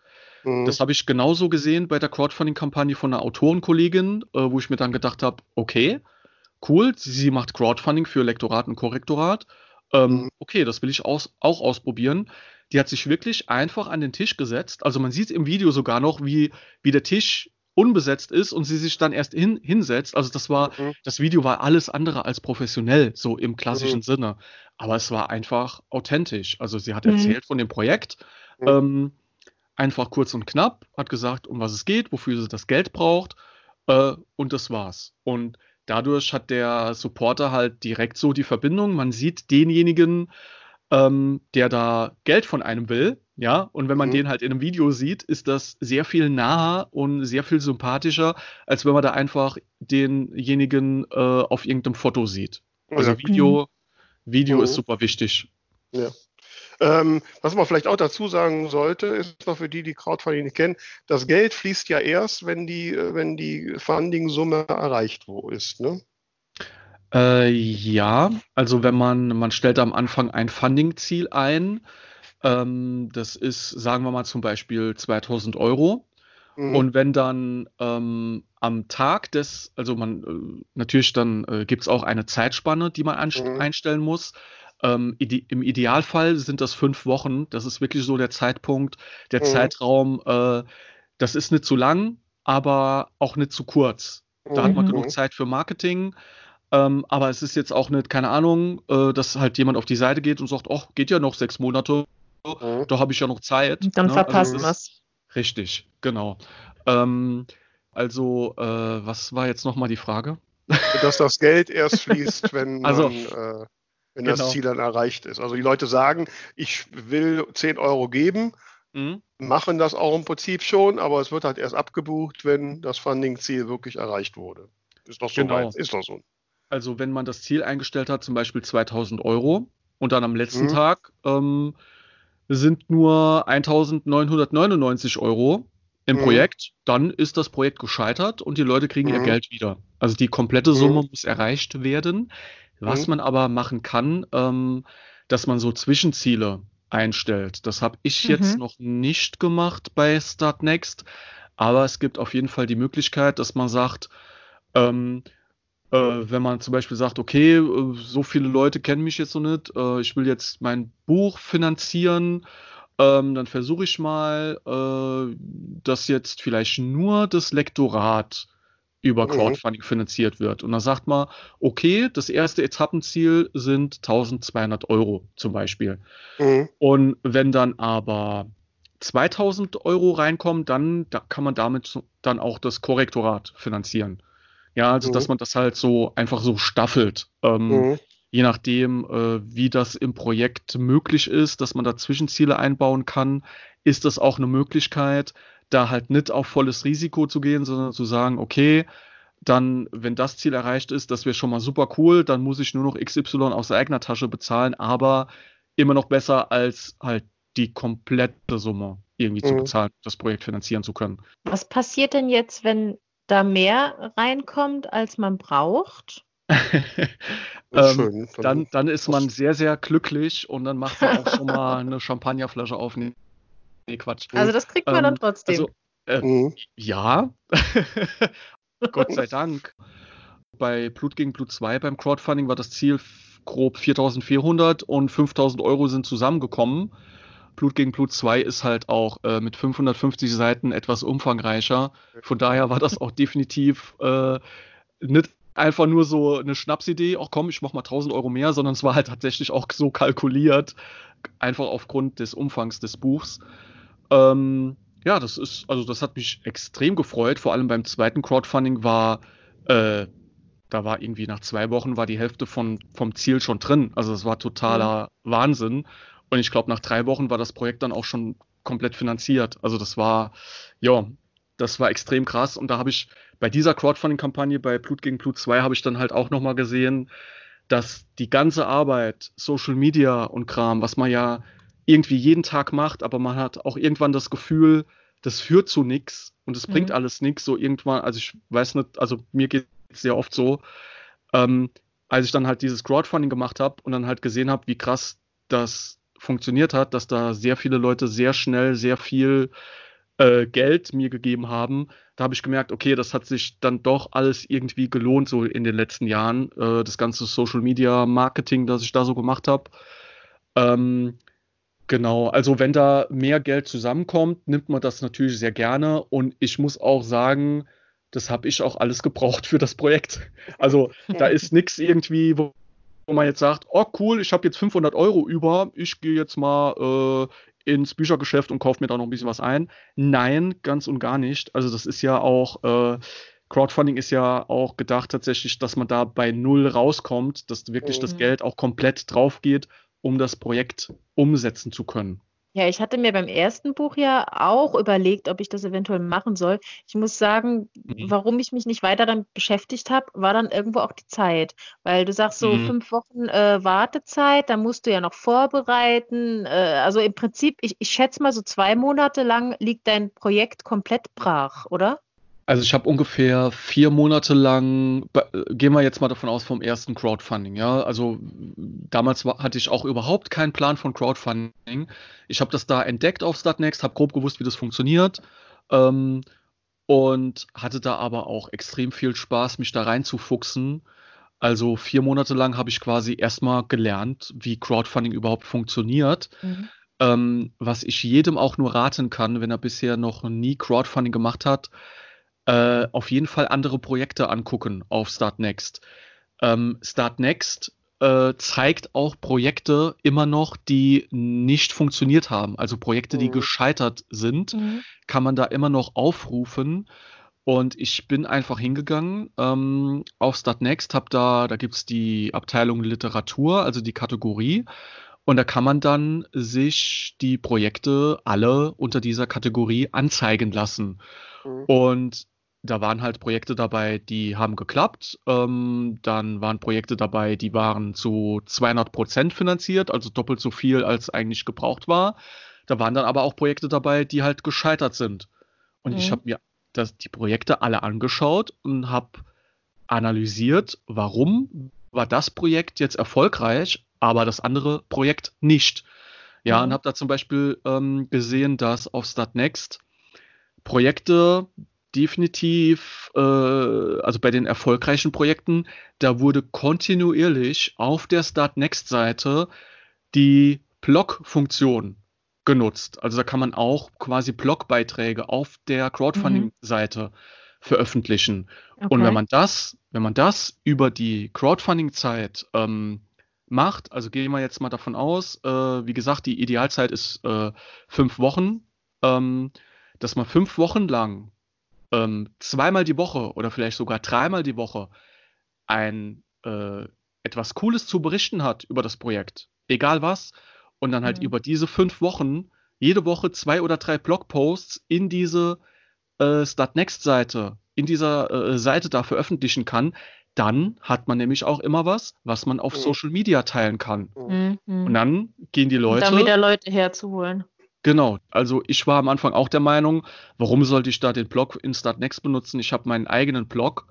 Mhm. Das habe ich genauso gesehen bei der Crowdfunding-Kampagne von einer Autorenkollegin, äh, wo ich mir dann gedacht habe, okay, cool, sie, sie, macht Crowdfunding für Lektorat und Korrektorat. Ähm, mhm. Okay, das will ich aus, auch ausprobieren. Die hat sich wirklich einfach an den Tisch gesetzt. Also man sieht im Video sogar noch, wie, wie der Tisch unbesetzt ist und sie sich dann erst hin, hinsetzt. Also das war, mhm. das Video war alles andere als professionell, so im klassischen mhm. Sinne. Aber es war einfach authentisch. Also sie hat mhm. erzählt von dem Projekt, mhm. ähm, einfach kurz und knapp, hat gesagt, um was es geht, wofür sie das Geld braucht äh, und das war's. Und dadurch hat der Supporter halt direkt so die Verbindung. Man sieht denjenigen, ähm, der da Geld von einem will, ja, und wenn man mhm. den halt in einem Video sieht, ist das sehr viel naher und sehr viel sympathischer, als wenn man da einfach denjenigen äh, auf irgendeinem Foto sieht. Also ja. Video, Video mhm. ist super wichtig. Ja. Ähm, was man vielleicht auch dazu sagen sollte, ist noch für die, die Crowdfunding nicht kennen, das Geld fließt ja erst, wenn die, äh, wenn die Funding-Summe erreicht wo ist, ne? Äh, ja, also wenn man, man stellt am Anfang ein Funding-Ziel ein, ähm, das ist, sagen wir mal zum Beispiel 2000 Euro. Mhm. Und wenn dann ähm, am Tag des, also man äh, natürlich dann äh, gibt es auch eine Zeitspanne, die man mhm. einstellen muss. Ähm, ide Im Idealfall sind das fünf Wochen. Das ist wirklich so der Zeitpunkt, der mhm. Zeitraum. Äh, das ist nicht zu lang, aber auch nicht zu kurz. Da hat man genug mhm. Zeit für Marketing. Ähm, aber es ist jetzt auch nicht, keine Ahnung, äh, dass halt jemand auf die Seite geht und sagt, oh, geht ja noch sechs Monate, mhm. da habe ich ja noch Zeit. Dann ne? verpassen also, wir es. Richtig, genau. Ähm, also, äh, was war jetzt nochmal die Frage? Dass das Geld erst fließt, wenn, also, man, äh, wenn genau. das Ziel dann erreicht ist. Also die Leute sagen, ich will 10 Euro geben, mhm. machen das auch im Prinzip schon, aber es wird halt erst abgebucht, wenn das Funding-Ziel wirklich erreicht wurde. Ist doch so genau. weit. Ist doch so. Also wenn man das Ziel eingestellt hat, zum Beispiel 2000 Euro, und dann am letzten mhm. Tag ähm, sind nur 1999 Euro im mhm. Projekt, dann ist das Projekt gescheitert und die Leute kriegen mhm. ihr Geld wieder. Also die komplette Summe mhm. muss erreicht werden. Was mhm. man aber machen kann, ähm, dass man so Zwischenziele einstellt. Das habe ich jetzt mhm. noch nicht gemacht bei Start Next, aber es gibt auf jeden Fall die Möglichkeit, dass man sagt, ähm, äh, wenn man zum Beispiel sagt, okay, äh, so viele Leute kennen mich jetzt noch nicht, äh, ich will jetzt mein Buch finanzieren, ähm, dann versuche ich mal, äh, dass jetzt vielleicht nur das Lektorat über mhm. Crowdfunding mhm. finanziert wird. Und dann sagt man, okay, das erste Etappenziel sind 1200 Euro zum Beispiel. Mhm. Und wenn dann aber 2000 Euro reinkommen, dann da kann man damit dann auch das Korrektorat finanzieren. Ja, also mhm. dass man das halt so einfach so staffelt. Ähm, mhm. Je nachdem, äh, wie das im Projekt möglich ist, dass man da Zwischenziele einbauen kann, ist das auch eine Möglichkeit, da halt nicht auf volles Risiko zu gehen, sondern zu sagen, okay, dann, wenn das Ziel erreicht ist, das wäre schon mal super cool, dann muss ich nur noch XY aus eigener Tasche bezahlen, aber immer noch besser als halt die komplette Summe irgendwie mhm. zu bezahlen, das Projekt finanzieren zu können. Was passiert denn jetzt, wenn da mehr reinkommt, als man braucht? ähm, dann, dann ist man sehr, sehr glücklich und dann macht man auch schon mal eine Champagnerflasche auf. Nee, Quatsch. Also das kriegt man ähm, dann trotzdem. Also, äh, mhm. Ja, Gott sei Dank. Bei Blut gegen Blut 2 beim Crowdfunding war das Ziel grob 4400 und 5000 Euro sind zusammengekommen. Blut gegen Blut 2 ist halt auch äh, mit 550 Seiten etwas umfangreicher. Von daher war das auch definitiv äh, nicht einfach nur so eine Schnapsidee, ach komm, ich mach mal 1000 Euro mehr, sondern es war halt tatsächlich auch so kalkuliert, einfach aufgrund des Umfangs des Buchs. Ähm, ja, das ist, also das hat mich extrem gefreut. Vor allem beim zweiten Crowdfunding war, äh, da war irgendwie nach zwei Wochen war die Hälfte von, vom Ziel schon drin. Also das war totaler mhm. Wahnsinn. Und ich glaube, nach drei Wochen war das Projekt dann auch schon komplett finanziert. Also das war, ja, das war extrem krass. Und da habe ich bei dieser Crowdfunding-Kampagne bei Blut gegen Blut 2 habe ich dann halt auch nochmal gesehen, dass die ganze Arbeit, Social Media und Kram, was man ja irgendwie jeden Tag macht, aber man hat auch irgendwann das Gefühl, das führt zu nichts und es mhm. bringt alles nichts. So irgendwann, also ich weiß nicht, also mir geht es sehr oft so, ähm, als ich dann halt dieses Crowdfunding gemacht habe und dann halt gesehen habe, wie krass das funktioniert hat, dass da sehr viele Leute sehr schnell sehr viel äh, Geld mir gegeben haben, da habe ich gemerkt, okay, das hat sich dann doch alles irgendwie gelohnt, so in den letzten Jahren, äh, das ganze Social Media Marketing, das ich da so gemacht habe. Ähm, genau, also wenn da mehr Geld zusammenkommt, nimmt man das natürlich sehr gerne und ich muss auch sagen, das habe ich auch alles gebraucht für das Projekt. Also da ist nichts irgendwie, wo, man jetzt sagt, oh cool, ich habe jetzt 500 Euro über, ich gehe jetzt mal äh, ins Büchergeschäft und kaufe mir da noch ein bisschen was ein. Nein, ganz und gar nicht. Also das ist ja auch, äh, Crowdfunding ist ja auch gedacht tatsächlich, dass man da bei Null rauskommt, dass wirklich mhm. das Geld auch komplett drauf geht, um das Projekt umsetzen zu können. Ja, ich hatte mir beim ersten Buch ja auch überlegt, ob ich das eventuell machen soll. Ich muss sagen, mhm. warum ich mich nicht weiter damit beschäftigt habe, war dann irgendwo auch die Zeit. Weil du sagst so mhm. fünf Wochen äh, Wartezeit, da musst du ja noch vorbereiten. Äh, also im Prinzip, ich, ich schätze mal so zwei Monate lang liegt dein Projekt komplett brach, oder? Also ich habe ungefähr vier Monate lang, gehen wir jetzt mal davon aus vom ersten Crowdfunding, ja. Also damals war, hatte ich auch überhaupt keinen Plan von Crowdfunding. Ich habe das da entdeckt auf Startnext, habe grob gewusst, wie das funktioniert ähm, und hatte da aber auch extrem viel Spaß, mich da reinzufuchsen. Also vier Monate lang habe ich quasi erstmal gelernt, wie Crowdfunding überhaupt funktioniert. Mhm. Ähm, was ich jedem auch nur raten kann, wenn er bisher noch nie Crowdfunding gemacht hat, äh, auf jeden Fall andere Projekte angucken auf Start Next. Ähm, Start Next äh, zeigt auch Projekte immer noch, die nicht funktioniert haben. Also Projekte, die mhm. gescheitert sind, mhm. kann man da immer noch aufrufen. Und ich bin einfach hingegangen ähm, auf Start Next, hab da, da gibt's die Abteilung Literatur, also die Kategorie. Und da kann man dann sich die Projekte alle unter dieser Kategorie anzeigen lassen. Mhm. Und da waren halt Projekte dabei, die haben geklappt. Ähm, dann waren Projekte dabei, die waren zu 200 Prozent finanziert, also doppelt so viel, als eigentlich gebraucht war. Da waren dann aber auch Projekte dabei, die halt gescheitert sind. Und mhm. ich habe mir das, die Projekte alle angeschaut und habe analysiert, warum war das Projekt jetzt erfolgreich, aber das andere Projekt nicht. Ja, mhm. und habe da zum Beispiel ähm, gesehen, dass auf Startnext Projekte, definitiv, äh, also bei den erfolgreichen Projekten, da wurde kontinuierlich auf der Start Next Seite die Blog-Funktion genutzt. Also da kann man auch quasi Blogbeiträge auf der Crowdfunding-Seite mhm. veröffentlichen. Okay. Und wenn man das, wenn man das über die Crowdfunding-Zeit ähm, macht, also gehen wir jetzt mal davon aus, äh, wie gesagt, die Idealzeit ist äh, fünf Wochen, ähm, dass man fünf Wochen lang ähm, zweimal die Woche oder vielleicht sogar dreimal die Woche ein äh, etwas Cooles zu berichten hat über das Projekt, egal was, und dann halt mhm. über diese fünf Wochen jede Woche zwei oder drei Blogposts in diese äh, Startnext-Seite, in dieser äh, Seite da veröffentlichen kann, dann hat man nämlich auch immer was, was man auf mhm. Social Media teilen kann. Mhm. Und dann gehen die Leute. Und dann wieder Leute herzuholen. Genau, also ich war am Anfang auch der Meinung, warum sollte ich da den Blog in Startnext benutzen? Ich habe meinen eigenen Blog,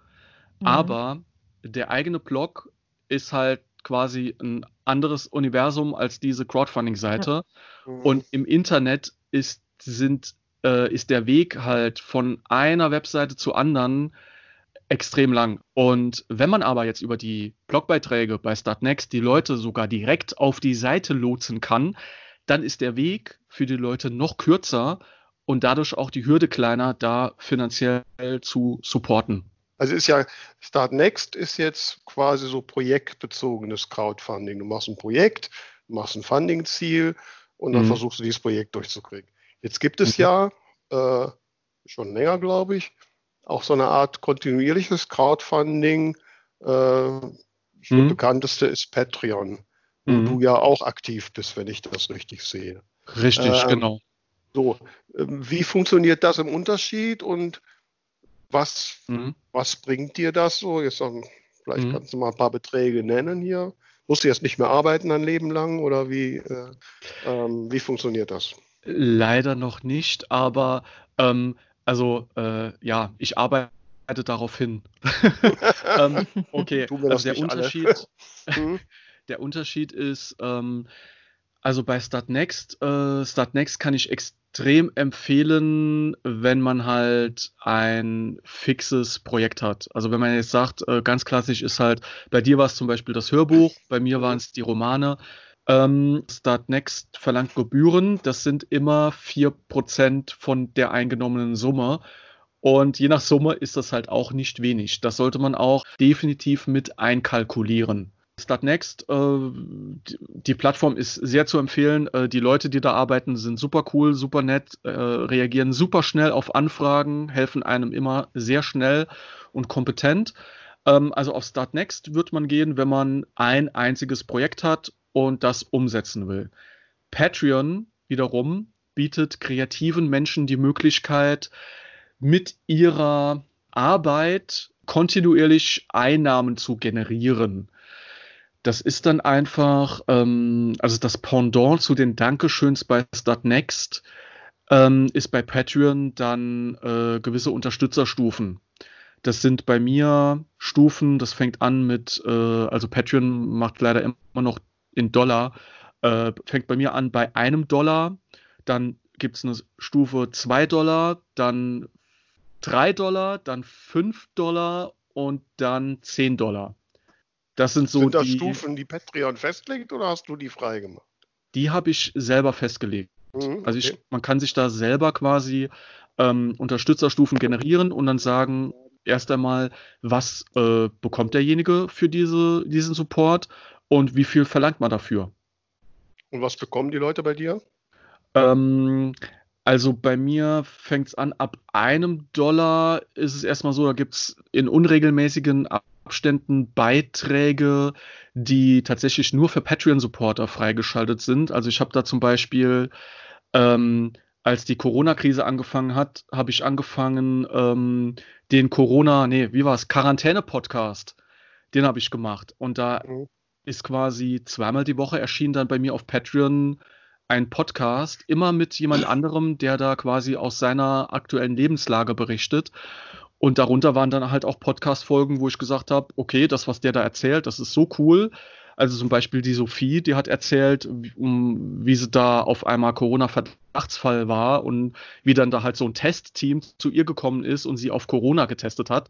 mhm. aber der eigene Blog ist halt quasi ein anderes Universum als diese Crowdfunding-Seite. Mhm. Und im Internet ist, sind, äh, ist der Weg halt von einer Webseite zu anderen extrem lang. Und wenn man aber jetzt über die Blogbeiträge bei Startnext die Leute sogar direkt auf die Seite lotsen kann, dann ist der Weg für die Leute noch kürzer und dadurch auch die Hürde kleiner, da finanziell zu supporten. Also ist ja, Start Next ist jetzt quasi so projektbezogenes Crowdfunding. Du machst ein Projekt, machst ein Funding-Ziel und dann mhm. versuchst du dieses Projekt durchzukriegen. Jetzt gibt es mhm. ja äh, schon länger, glaube ich, auch so eine Art kontinuierliches Crowdfunding. Äh, das mhm. bekannteste ist Patreon wo mhm. du ja auch aktiv bist, wenn ich das richtig sehe. Richtig, ähm, genau. So, ähm, wie funktioniert das im Unterschied und was, mhm. was bringt dir das so? Jetzt sagen, vielleicht mhm. kannst du mal ein paar Beträge nennen hier. Musst du jetzt nicht mehr arbeiten ein Leben lang oder wie, äh, ähm, wie funktioniert das? Leider noch nicht, aber ähm, also äh, ja, ich arbeite darauf hin. ähm, okay, also der Unterschied, mhm. Der Unterschied ist, ähm, Also bei Startnext, äh, Startnext kann ich extrem empfehlen, wenn man halt ein fixes Projekt hat. Also wenn man jetzt sagt, äh, ganz klassisch ist halt, bei dir war es zum Beispiel das Hörbuch, bei mir waren es die Romane. Ähm, Startnext verlangt Gebühren, das sind immer 4% von der eingenommenen Summe. Und je nach Summe ist das halt auch nicht wenig. Das sollte man auch definitiv mit einkalkulieren. Startnext, äh, die, Plattform ist sehr zu empfehlen. Äh, die Leute, die da arbeiten, sind super cool, super nett, äh, reagieren super schnell auf Anfragen, helfen einem immer sehr schnell und kompetent. Ähm, also auf Startnext wird man gehen, wenn man ein einziges Projekt hat und das umsetzen will. Patreon wiederum bietet kreativen Menschen die Möglichkeit, mit ihrer Arbeit kontinuierlich Einnahmen zu generieren. Das ist dann einfach, ähm, also das Pendant zu den Dankeschöns bei Startnext ähm, ist bei Patreon dann äh, gewisse Unterstützerstufen. Das sind bei mir Stufen, das fängt an mit, äh, also Patreon macht leider immer noch in Dollar, äh, fängt bei mir an bei einem Dollar, dann gibt es eine Stufe 2 Dollar, dann 3 Dollar, dann 5 Dollar und dann 10 Dollar. Das sind so sind das die Stufen, die Patreon festlegt oder hast du die frei gemacht? Die habe ich selber festgelegt. Mhm, also ich, man kann sich da selber quasi ähm, Unterstützerstufen generieren und dann sagen, erst einmal, was äh, bekommt derjenige für diese, diesen Support und wie viel verlangt man dafür. Und was bekommen die Leute bei dir? Ähm, also bei mir fängt es an, ab einem Dollar ist es erstmal so, da gibt es in unregelmäßigen Abständen Beiträge, die tatsächlich nur für Patreon-Supporter freigeschaltet sind. Also ich habe da zum Beispiel, ähm, als die Corona-Krise angefangen hat, habe ich angefangen, ähm, den Corona, nee, wie war es, Quarantäne-Podcast, den habe ich gemacht. Und da mhm. ist quasi zweimal die Woche erschienen dann bei mir auf Patreon ein Podcast, immer mit jemand anderem, der da quasi aus seiner aktuellen Lebenslage berichtet. Und darunter waren dann halt auch Podcast-Folgen, wo ich gesagt habe, okay, das, was der da erzählt, das ist so cool. Also zum Beispiel die Sophie, die hat erzählt, wie, wie sie da auf einmal Corona-Verdachtsfall war und wie dann da halt so ein Testteam zu ihr gekommen ist und sie auf Corona getestet hat.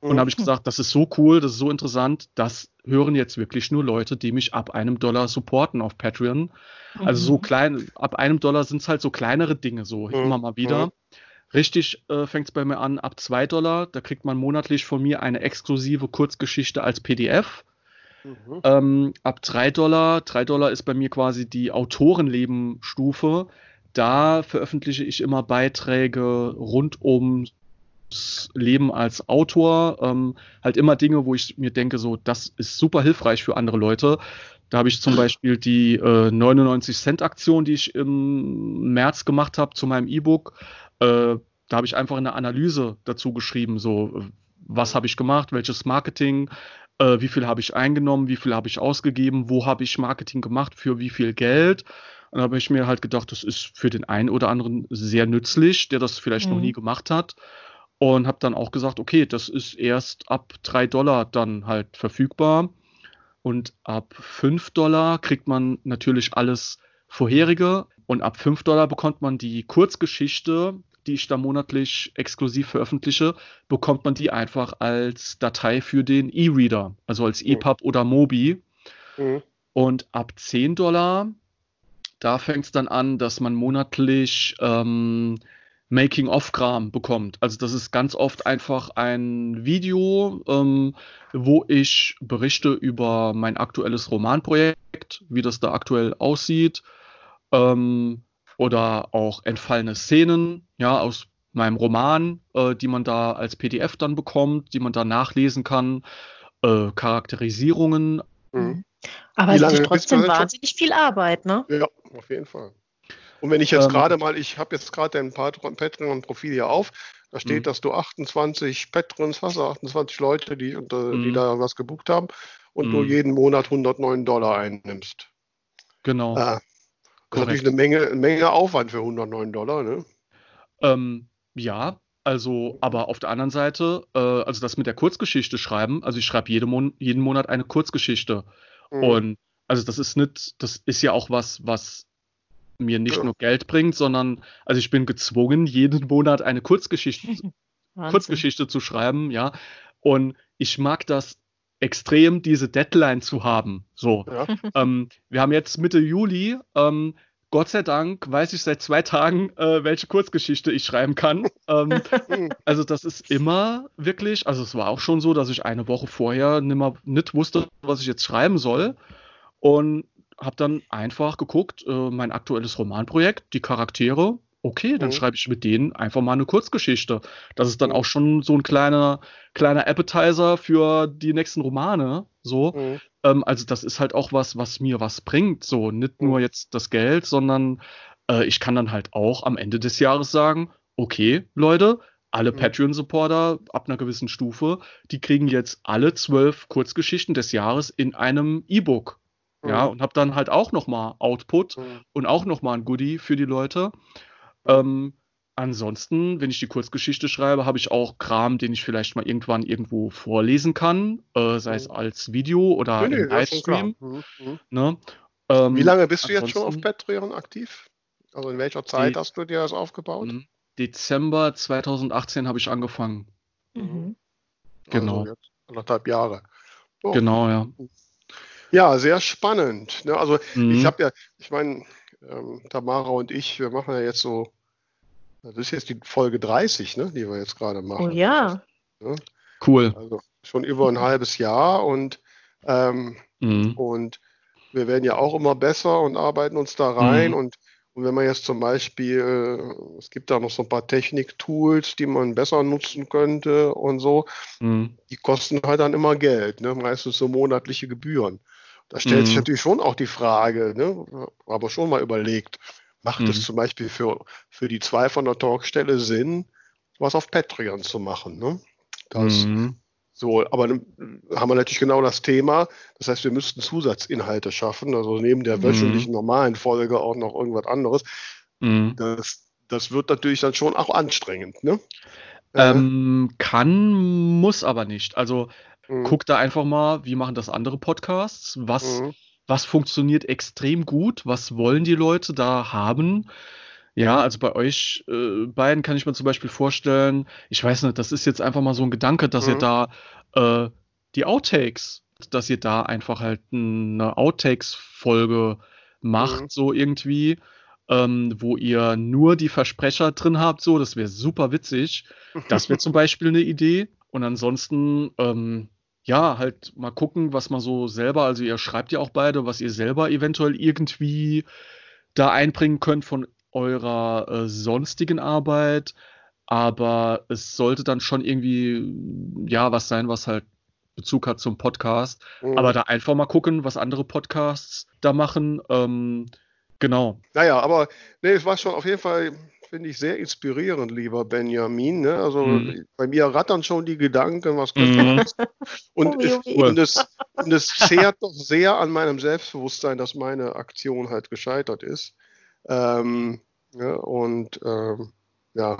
Und da habe ich mhm. gesagt, das ist so cool, das ist so interessant, das hören jetzt wirklich nur Leute, die mich ab einem Dollar supporten auf Patreon. Also so mhm. klein, ab einem Dollar sind es halt so kleinere Dinge, so mhm. immer mal wieder. Richtig äh, fängt es bei mir an ab 2 Dollar. Da kriegt man monatlich von mir eine exklusive Kurzgeschichte als PDF. Mhm. Ähm, ab 3 Dollar, 3 Dollar ist bei mir quasi die Autorenleben-Stufe. Da veröffentliche ich immer Beiträge rund ums Leben als Autor. Ähm, halt immer Dinge, wo ich mir denke, so, das ist super hilfreich für andere Leute. Da habe ich zum Beispiel die äh, 99 Cent Aktion, die ich im März gemacht habe zu meinem E-Book. Äh, da habe ich einfach eine Analyse dazu geschrieben, so was habe ich gemacht, welches Marketing, äh, wie viel habe ich eingenommen, wie viel habe ich ausgegeben, wo habe ich Marketing gemacht, für wie viel Geld. Und da habe ich mir halt gedacht, das ist für den einen oder anderen sehr nützlich, der das vielleicht mhm. noch nie gemacht hat. Und habe dann auch gesagt, okay, das ist erst ab 3 Dollar dann halt verfügbar. Und ab 5 Dollar kriegt man natürlich alles vorherige. Und ab 5 Dollar bekommt man die Kurzgeschichte, die ich da monatlich exklusiv veröffentliche, bekommt man die einfach als Datei für den E-Reader, also als EPUB mhm. oder Mobi. Mhm. Und ab 10 Dollar, da fängt es dann an, dass man monatlich ähm, Making-of-Kram bekommt. Also das ist ganz oft einfach ein Video, ähm, wo ich berichte über mein aktuelles Romanprojekt, wie das da aktuell aussieht, ähm, oder auch entfallene Szenen, ja, aus meinem Roman, äh, die man da als PDF dann bekommt, die man da nachlesen kann, äh, Charakterisierungen. Mhm. Aber es ist trotzdem wahnsinnig viel Arbeit, ne? Ja, auf jeden Fall. Und wenn ich jetzt ähm, gerade mal, ich habe jetzt gerade dein Patreon-Profil hier auf, da steht, mhm. dass du 28 Patrons hast, 28 Leute, die, die mhm. da was gebucht haben und du mhm. jeden Monat 109 Dollar einnimmst. Genau. Äh, das ist natürlich eine Menge, eine Menge Aufwand für 109 Dollar, ne? Ähm, ja, also, aber auf der anderen Seite, äh, also das mit der Kurzgeschichte schreiben, also ich schreibe jede Mon jeden Monat eine Kurzgeschichte. Mhm. Und Also das ist nicht, das ist ja auch was, was mir nicht Ja. nur Geld bringt, sondern also ich bin gezwungen, jeden Monat eine Kurzgeschichte. Kurzgeschichte zu schreiben, ja. Und ich mag das extrem, diese Deadline zu haben. So. Ja. ähm, wir haben jetzt Mitte Juli. Ähm, Gott sei Dank weiß ich seit zwei Tagen, äh, welche Kurzgeschichte ich schreiben kann. ähm, Hm. also das ist immer wirklich, also es war auch schon so, dass ich eine Woche vorher nimmer, nicht wusste, was ich jetzt schreiben soll. Und habe dann einfach geguckt, äh, mein aktuelles Romanprojekt, die Charaktere, okay, dann Mhm. schreibe ich mit denen einfach mal eine Kurzgeschichte. Das ist dann Mhm. auch schon so ein kleiner, kleiner Appetizer für die nächsten Romane. So. Hm. Ähm, also das ist halt auch was, was mir was bringt. So, nicht nur Mhm. jetzt das Geld, sondern äh, ich kann dann halt auch am Ende des Jahres sagen, okay, Leute, alle Mhm. Patreon-Supporter ab einer gewissen Stufe, die kriegen jetzt alle zwölf Kurzgeschichten des Jahres in einem E-Book. Ja, Mhm. und habe dann halt auch nochmal Output und auch nochmal ein Goodie für die Leute. Ähm, ansonsten, wenn ich die Kurzgeschichte schreibe, habe ich auch Kram, den ich vielleicht mal irgendwann irgendwo vorlesen kann, äh, sei es Mhm. als Video oder Nee, im. Livestream. Hm, hm. Ne? Ähm, Wie lange bist du jetzt schon auf Patreon aktiv? Also in welcher Zeit hast du dir das aufgebaut? Mhm. Dezember 2018 habe ich angefangen. Mhm. Genau. Also jetzt anderthalb Jahre. Oh. Genau, ja. Ja, sehr spannend. Ne? Also ich Mhm. habe ja, ich meine, ähm, Tamara und ich, wir machen ja jetzt so, das ist jetzt die Folge 30, ne, die wir jetzt gerade machen. Oh ja. Cool. Also schon über ein halbes Jahr und, ähm, Mhm. und wir werden ja auch immer besser und arbeiten uns da rein Mhm. und, und wenn man jetzt zum Beispiel, äh, es gibt da noch so ein paar Technik-Tools, die man besser nutzen könnte und so, Mhm. die kosten halt dann immer Geld, ne? meistens so monatliche Gebühren. Da stellt sich Mhm. natürlich schon auch die Frage, ne? aber schon mal überlegt, macht Mhm. es zum Beispiel für, für die zwei von der Talkstelle Sinn, was auf Patreon zu machen? Ne? Das, Mhm. so, aber dann haben wir natürlich genau das Thema. Das heißt, wir müssten Zusatzinhalte schaffen, also neben der Mhm. wöchentlichen normalen Folge auch noch irgendwas anderes. Mhm. Das, das wird natürlich dann schon auch anstrengend. Ne? Äh, Ähm, kann, muss aber nicht. Also mhm. guck da einfach mal, wie machen das andere Podcasts? Was, Mhm. was funktioniert extrem gut? Was wollen die Leute da haben? Ja, also bei euch äh, beiden kann ich mir zum Beispiel vorstellen, ich weiß nicht, das ist jetzt einfach mal so ein Gedanke, dass ihr Mhm. da äh, die Outtakes, dass ihr da einfach halt eine Outtakes-Folge macht, Mhm. so irgendwie, ähm, wo ihr nur die Versprecher drin habt, so, das wäre super witzig. Das wäre zum Beispiel eine Idee. Und ansonsten, ähm, ja, halt mal gucken, was man so selber, also ihr schreibt ja auch beide, was ihr selber eventuell irgendwie da einbringen könnt von eurer äh, sonstigen Arbeit. Aber es sollte dann schon irgendwie, ja, was sein, was halt Bezug hat zum Podcast. Mhm. Aber da einfach mal gucken, was andere Podcasts da machen. Ähm, genau. Naja, aber nee, es war schon auf jeden Fall, finde ich, sehr inspirierend, lieber Benjamin. Ne? Also Mhm. bei mir rattern schon die Gedanken, was könnte Mhm. Und, Ui, es, ui. und, es, und es zehrt doch sehr an meinem Selbstbewusstsein, dass meine Aktion halt gescheitert ist. Ähm, ja, und ähm, ja,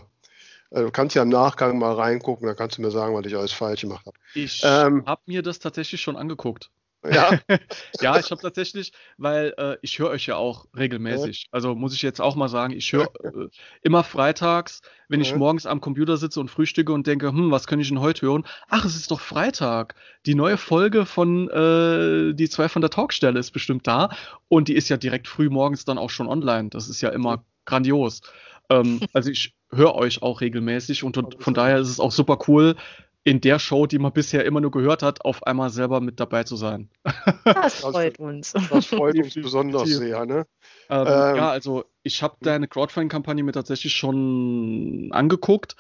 äh, du kannst ja im Nachgang mal reingucken, dann kannst du mir sagen, was ich alles falsch gemacht habe. Ich Ähm. habe mir das tatsächlich schon angeguckt. Ja, Ja, ich habe tatsächlich, weil äh, ich höre euch ja auch regelmäßig. Also muss ich jetzt auch mal sagen, ich höre äh, immer freitags, wenn ich morgens am Computer sitze und frühstücke und denke, hm, was könnte ich denn heute hören? Ach, es ist doch Freitag. Die neue Folge von äh, die zwei von der Talkstelle ist bestimmt da und die ist ja direkt früh morgens dann auch schon online. Das ist ja immer grandios. Ähm, also ich höre euch auch regelmäßig und von daher ist es auch super cool, in der Show, die man bisher immer nur gehört hat, auf einmal selber mit dabei zu sein. Das freut uns. das freut uns besonders sehr. Ne? Ähm, Ähm, ja, also ich habe deine Crowdfunding-Kampagne mir tatsächlich schon angeguckt.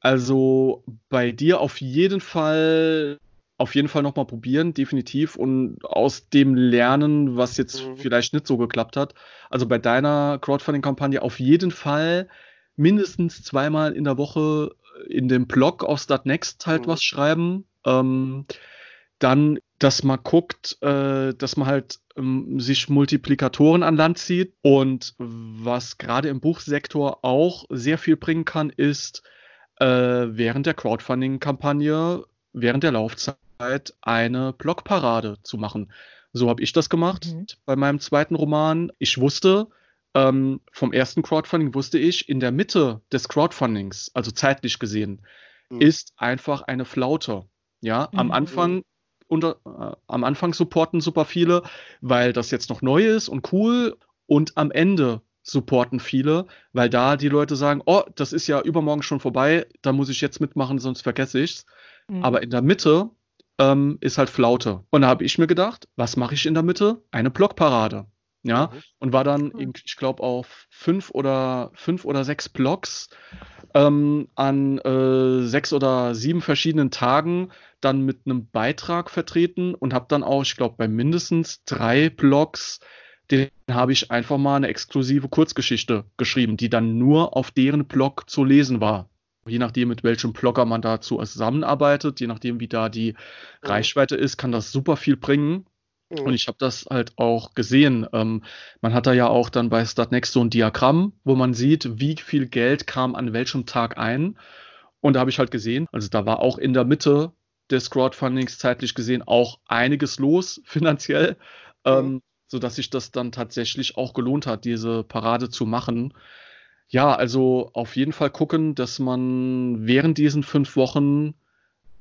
Also bei dir auf jeden Fall, auf jeden Fall nochmal probieren, definitiv. Und aus dem lernen, was jetzt Mhm. vielleicht nicht so geklappt hat. Also bei deiner Crowdfunding-Kampagne auf jeden Fall mindestens zweimal in der Woche in dem Blog auf Startnext halt Mhm. was schreiben. Ähm, dann, dass man guckt, äh, dass man halt ähm, sich Multiplikatoren an Land zieht. Und was gerade im Buchsektor auch sehr viel bringen kann, ist äh, während der Crowdfunding-Kampagne, während der Laufzeit eine Blogparade zu machen. So habe ich das gemacht mhm. bei meinem zweiten Roman. Ich wusste, ähm, vom ersten Crowdfunding wusste ich, in der Mitte des Crowdfundings, also zeitlich gesehen, mhm. ist einfach eine Flaute. Ja, am mhm. Anfang unter, äh, am Anfang supporten super viele, weil das jetzt noch neu ist und cool. Und am Ende supporten viele, weil da die Leute sagen, oh, das ist ja übermorgen schon vorbei, da muss ich jetzt mitmachen, sonst vergesse ich's. Mhm. Aber in der Mitte ähm, ist halt Flaute. Und da habe ich mir gedacht, was mache ich in der Mitte? Eine Blockparade. Ja, mhm. und war dann, ich glaube, auf fünf oder fünf oder sechs Blocks ähm, an äh, sechs oder sieben verschiedenen Tagen dann mit einem Beitrag vertreten und habe dann auch, ich glaube, bei mindestens drei Blogs, den habe ich einfach mal eine exklusive Kurzgeschichte geschrieben, die dann nur auf deren Blog zu lesen war. Je nachdem, mit welchem Blogger man dazu zusammenarbeitet, je nachdem, wie da die Reichweite ist, kann das super viel bringen. Und mhm. ich habe das halt auch gesehen. Ähm, man hat da ja auch dann bei Startnext so ein Diagramm, wo man sieht, wie viel Geld kam an welchem Tag ein. Und da habe ich halt gesehen, also da war auch in der Mitte des Crowdfundings zeitlich gesehen auch einiges los finanziell, mhm. ähm, sodass sich das dann tatsächlich auch gelohnt hat, diese Parade zu machen. Ja, also auf jeden Fall gucken, dass man während diesen fünf Wochen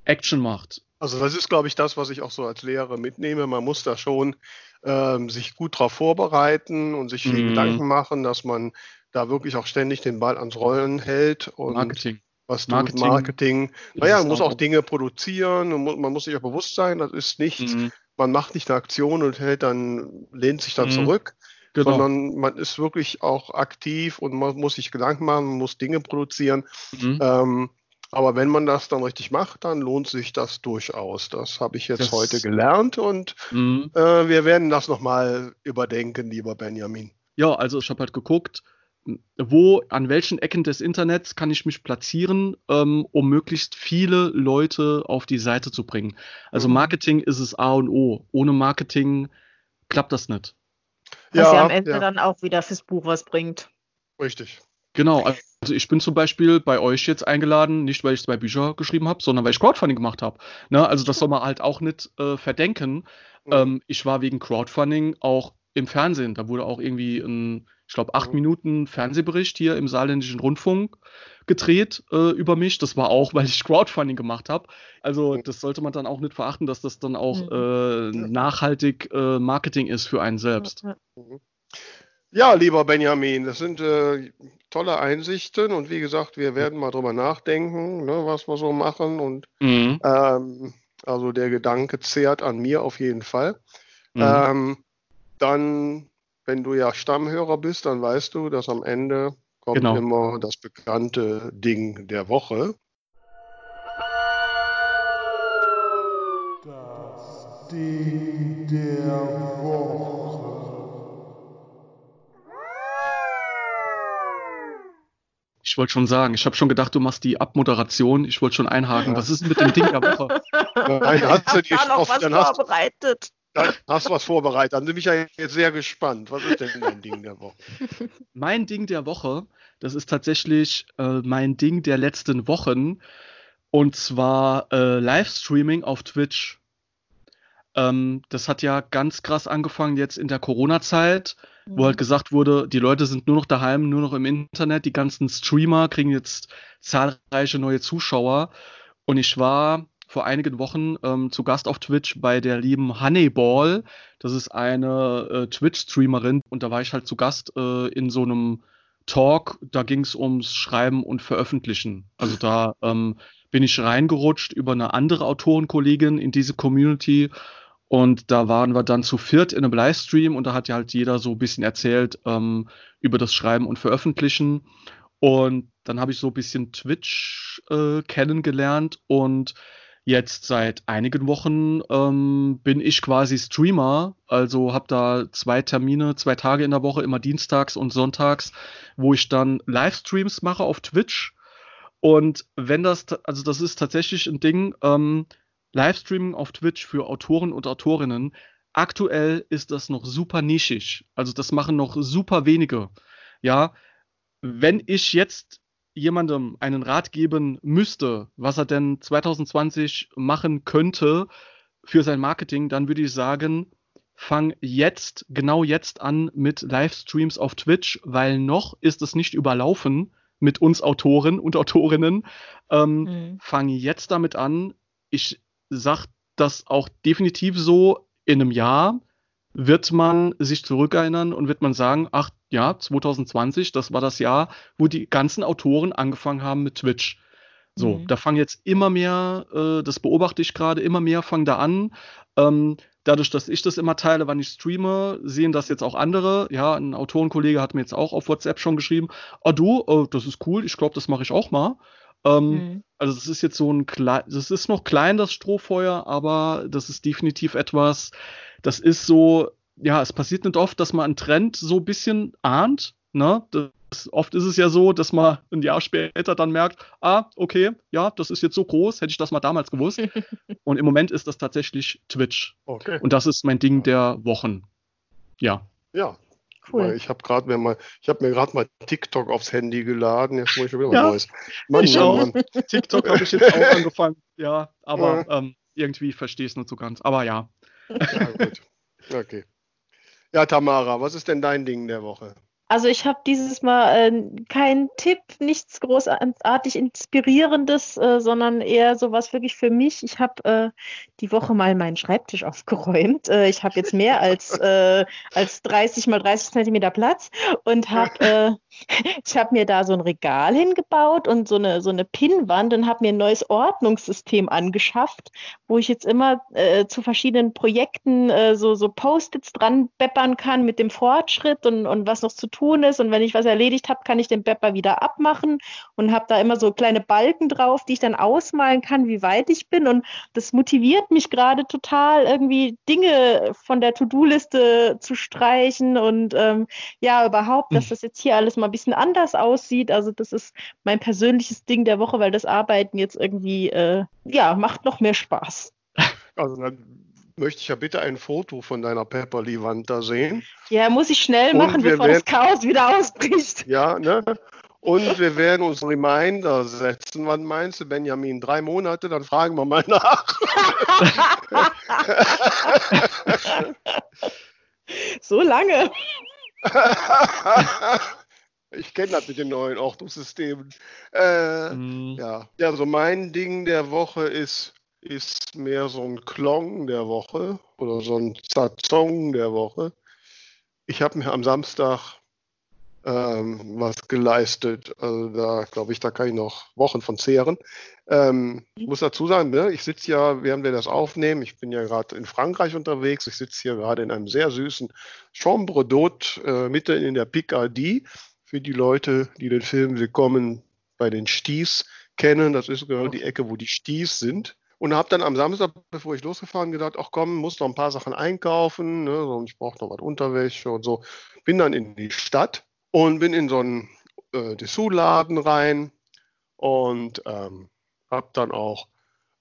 Action macht. Also das ist, glaube ich, das, was ich auch so als Lehrer mitnehme. Man muss da schon ähm, sich gut darauf vorbereiten und sich viel mhm. Gedanken machen, dass man da wirklich auch ständig den Ball ans Rollen hält und Marketing. was tut Marketing. Marketing. Naja, man muss auch Dinge produzieren und man muss sich auch bewusst sein, das ist nicht, mhm. man macht nicht eine Aktion und hält dann, lehnt sich dann mhm. zurück, genau. sondern man ist wirklich auch aktiv und man muss sich Gedanken machen, man muss Dinge produzieren. Mhm. Ähm, aber wenn man das dann richtig macht, dann lohnt sich das durchaus. Das habe ich jetzt das, heute gelernt und mhm. äh, wir werden das nochmal überdenken, lieber Benjamin. Ja, also ich habe halt geguckt, wo, an welchen Ecken des Internets kann ich mich platzieren, ähm, um möglichst viele Leute auf die Seite zu bringen. Also mhm. Marketing ist es A und O. Ohne Marketing klappt das nicht. Was ja, ja am Ende ja. dann auch wieder fürs Buch was bringt. Richtig. Genau, also ich bin zum Beispiel bei euch jetzt eingeladen, nicht weil ich zwei Bücher geschrieben habe, sondern weil ich Crowdfunding gemacht habe. Ne? Also das soll man halt auch nicht äh, verdenken. Mhm. Ähm, ich war wegen Crowdfunding auch im Fernsehen. Da wurde auch irgendwie ein, ich glaube, acht mhm. Minuten Fernsehbericht hier im saarländischen Rundfunk gedreht äh, über mich. Das war auch, weil ich Crowdfunding gemacht habe. Also mhm. das sollte man dann auch nicht verachten, dass das dann auch mhm. äh, nachhaltig äh, Marketing ist für einen selbst. Ja, lieber Benjamin, das sind äh, tolle Einsichten und wie gesagt, wir werden mal drüber nachdenken, ne, was wir so machen und mhm. ähm, also der Gedanke zehrt an mir auf jeden Fall. Mhm. Ähm, dann, wenn du ja Stammhörer bist, dann weißt du, dass am Ende kommt genau. immer das bekannte Ding der Woche. Das Ding Ich wollte schon sagen, ich habe schon gedacht, du machst die Abmoderation. Ich wollte schon einhaken. Ja. Was ist denn mit dem Ding der Woche? Nein, hast du dir noch was dann vorbereitet? Dann hast du was vorbereitet. Dann bin ich ja jetzt sehr gespannt. Was ist denn dein Ding der Woche? Mein Ding der Woche, das ist tatsächlich äh, mein Ding der letzten Wochen. Und zwar äh, Livestreaming auf Twitch. Ähm, das hat ja ganz krass angefangen jetzt in der Corona-Zeit wo halt gesagt wurde, die Leute sind nur noch daheim, nur noch im Internet, die ganzen Streamer kriegen jetzt zahlreiche neue Zuschauer. Und ich war vor einigen Wochen ähm, zu Gast auf Twitch bei der lieben Honeyball. Das ist eine äh, Twitch-Streamerin und da war ich halt zu Gast äh, in so einem Talk. Da ging es ums Schreiben und Veröffentlichen. Also da ähm, bin ich reingerutscht über eine andere Autorenkollegin in diese Community und da waren wir dann zu viert in einem Livestream und da hat ja halt jeder so ein bisschen erzählt ähm, über das Schreiben und Veröffentlichen. Und dann habe ich so ein bisschen Twitch äh, kennengelernt und jetzt seit einigen Wochen ähm, bin ich quasi Streamer. Also habe da zwei Termine, zwei Tage in der Woche, immer dienstags und sonntags, wo ich dann Livestreams mache auf Twitch. Und wenn das, also das ist tatsächlich ein Ding, ähm, Livestreaming auf Twitch für Autoren und Autorinnen. Aktuell ist das noch super nischig. Also das machen noch super wenige. Ja, wenn ich jetzt jemandem einen Rat geben müsste, was er denn 2020 machen könnte für sein Marketing, dann würde ich sagen, fang jetzt, genau jetzt an mit Livestreams auf Twitch, weil noch ist es nicht überlaufen mit uns Autoren und Autorinnen. Ähm, mhm. Fang jetzt damit an. Ich sag das auch definitiv so in einem Jahr wird man sich zurückerinnern und wird man sagen, ach ja, 2020, das war das Jahr, wo die ganzen Autoren angefangen haben mit Twitch. So, mhm. da fangen jetzt immer mehr, äh, das beobachte ich gerade, immer mehr fangen da an. Ähm, dadurch, dass ich das immer teile, wann ich streame, sehen das jetzt auch andere. Ja, ein Autorenkollege hat mir jetzt auch auf WhatsApp schon geschrieben, ah du, äh, das ist cool, ich glaube, das mache ich auch mal. Ähm, mhm. Also das ist jetzt so ein klein, das ist noch klein, das Strohfeuer, aber das ist definitiv etwas, das ist so, ja, es passiert nicht oft, dass man einen Trend so ein bisschen ahnt, ne? Das, oft ist es ja so, dass man ein Jahr später dann merkt, ah, okay, ja, das ist jetzt so groß, hätte ich das mal damals gewusst. Und im Moment ist das tatsächlich Twitch. Okay. Und das ist mein Ding der Wochen. Ja. Ja, Cool. Ich habe gerade mir mal, ich habe mir gerade mal TikTok aufs Handy geladen. Jetzt muss ich wieder ja, was Neues. Mann, ich Mann, auch. Mann. TikTok habe ich jetzt auch angefangen. Ja, aber ja. Ähm, irgendwie verstehe ich es nicht so ganz. Aber ja. Ja, gut. Okay. Ja, Tamara, was ist denn dein Ding der Woche? Also ich habe dieses Mal äh, keinen Tipp, nichts großartig Inspirierendes, äh, sondern eher sowas wirklich für mich. Ich habe äh, die Woche mal meinen Schreibtisch aufgeräumt. Äh, ich habe jetzt mehr als, äh, als 30 mal 30 Zentimeter Platz und habe äh, ich habe mir da so ein Regal hingebaut und so eine, so eine Pinnwand und habe mir ein neues Ordnungssystem angeschafft, wo ich jetzt immer zu verschiedenen Projekten so, so Post-its dran beppern kann mit dem Fortschritt und, und was noch zu tun tun ist. Und wenn ich was erledigt habe, kann ich den Pepper wieder abmachen und habe da immer so kleine Balken drauf, die ich dann ausmalen kann, wie weit ich bin. Und das motiviert mich gerade total, irgendwie Dinge von der To-Do-Liste zu streichen und ähm, ja, überhaupt, dass hm. das jetzt hier alles mal ein bisschen anders aussieht. Also das ist mein persönliches Ding der Woche, weil das Arbeiten jetzt irgendwie, äh, ja, macht noch mehr Spaß. Also dann möchte ich ja bitte ein Foto von deiner Pepperly-Wand da sehen. Ja, muss ich schnell machen, bevor werden, das Chaos wieder ausbricht. Ja, ne? Und wir werden uns Reminder setzen. Wann meinst du, Benjamin? Drei Monate? Dann fragen wir mal nach. so lange. Ich kenne das mit den neuen Ordnungssystemen. Äh, mm. Ja, also mein Ding der Woche ist ist mehr so ein Klong der Woche oder so ein Zazong der Woche. Ich habe mir am Samstag ähm, was geleistet. Also da glaube ich, da kann ich noch Wochen von zehren. Ähm, ich muss dazu sagen, ne, ich sitze ja, während wir das aufnehmen, ich bin ja gerade in Frankreich unterwegs, ich sitze hier gerade in einem sehr süßen Chambre d'Hôte äh, mitten in der Picardie. Für die Leute, die den Film Willkommen bei den Sties kennen, das ist genau die Ecke, wo die Sties sind. Und habe dann am Samstag, bevor ich losgefahren, gedacht, ach komm, muss noch ein paar Sachen einkaufen. Ne? So, ich brauche noch was Unterwäsche und so. Bin dann in die Stadt und bin in so einen äh, Dessous-Laden rein und ähm, habe dann auch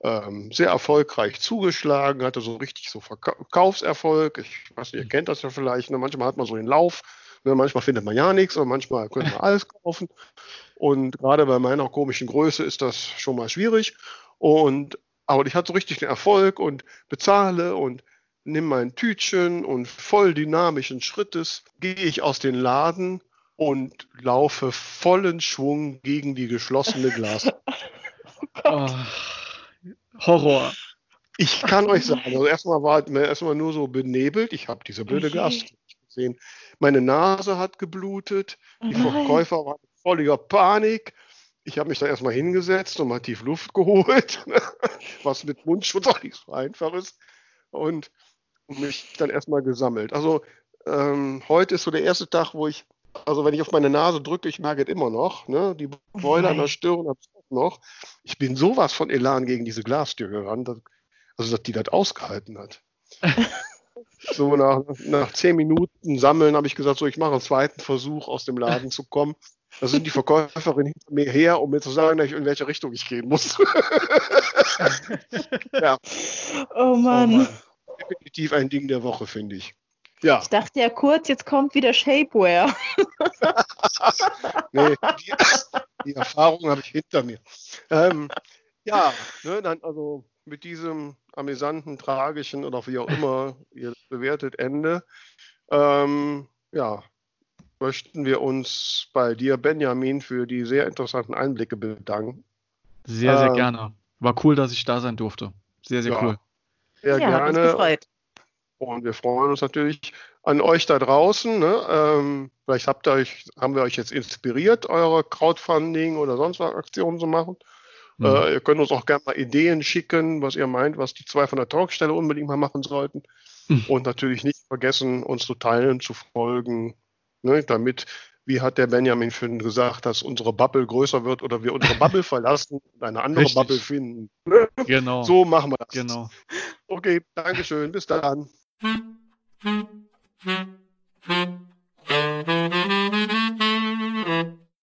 ähm, sehr erfolgreich zugeschlagen, hatte so richtig so Verkaufserfolg. Ich weiß nicht, ihr kennt das ja vielleicht. Ne? Manchmal hat man so den Lauf, ne? manchmal findet man ja nichts, aber manchmal könnte man alles kaufen. Und gerade bei meiner komischen Größe ist das schon mal schwierig. Und aber ich hatte so richtig den Erfolg und bezahle und nimm mein Tütchen und voll dynamischen Schrittes gehe ich aus dem Laden und laufe vollen Schwung gegen die geschlossene Glas. oh, Horror. Ich kann euch sagen, also erstmal war mir erstmal nur so benebelt. Ich habe diese blöde Glas gesehen. Meine Nase hat geblutet. Die oh Verkäufer waren voller Panik. Ich habe mich da erstmal hingesetzt und mal tief Luft geholt, was mit Mundschutz auch nicht so einfach ist. Und mich dann erstmal gesammelt. Also ähm, heute ist so der erste Tag, wo ich, also wenn ich auf meine Nase drücke, ich merke es immer noch, ne? die Beule an der Stirn habe ich auch noch. Ich bin sowas von Elan gegen diese Glastür gerannt, also dass die das ausgehalten hat. so nach, nach zehn Minuten Sammeln habe ich gesagt, so ich mache einen zweiten Versuch, aus dem Laden zu kommen. Da sind die Verkäuferinnen hinter mir her, um mir zu sagen, in welche Richtung ich gehen muss. ja. Oh Mann. oh Mann. Definitiv ein Ding der Woche, finde ich. Ja. Ich dachte ja kurz, jetzt kommt wieder Shapewear. nee, die, die Erfahrung habe ich hinter mir. Ähm, ja, ne, dann also mit diesem amüsanten, tragischen oder wie auch immer ihr bewertet Ende, ähm, ja, möchten wir uns bei dir, Benjamin, für die sehr interessanten Einblicke bedanken. Sehr, sehr ähm, gerne. War cool, dass ich da sein durfte. Sehr, sehr ja, cool. Sehr ja, gerne. Hat uns gefreut. Und wir freuen uns natürlich an euch da draußen. Ne? Ähm, vielleicht habt ihr euch, haben wir euch jetzt inspiriert, eure Crowdfunding oder sonst was Aktionen zu machen. Mhm. Äh, ihr könnt uns auch gerne mal Ideen schicken, was ihr meint, was die zwei von der Talkstelle unbedingt mal machen sollten. Mhm. Und natürlich nicht vergessen, uns zu teilen, zu folgen, ne, damit, wie hat der Benjamin schon gesagt, dass unsere Bubble größer wird oder wir unsere Bubble verlassen und eine andere Richtig. Bubble finden. Ne? Genau. So machen wir das. Genau. Okay, Dankeschön. Bis dann.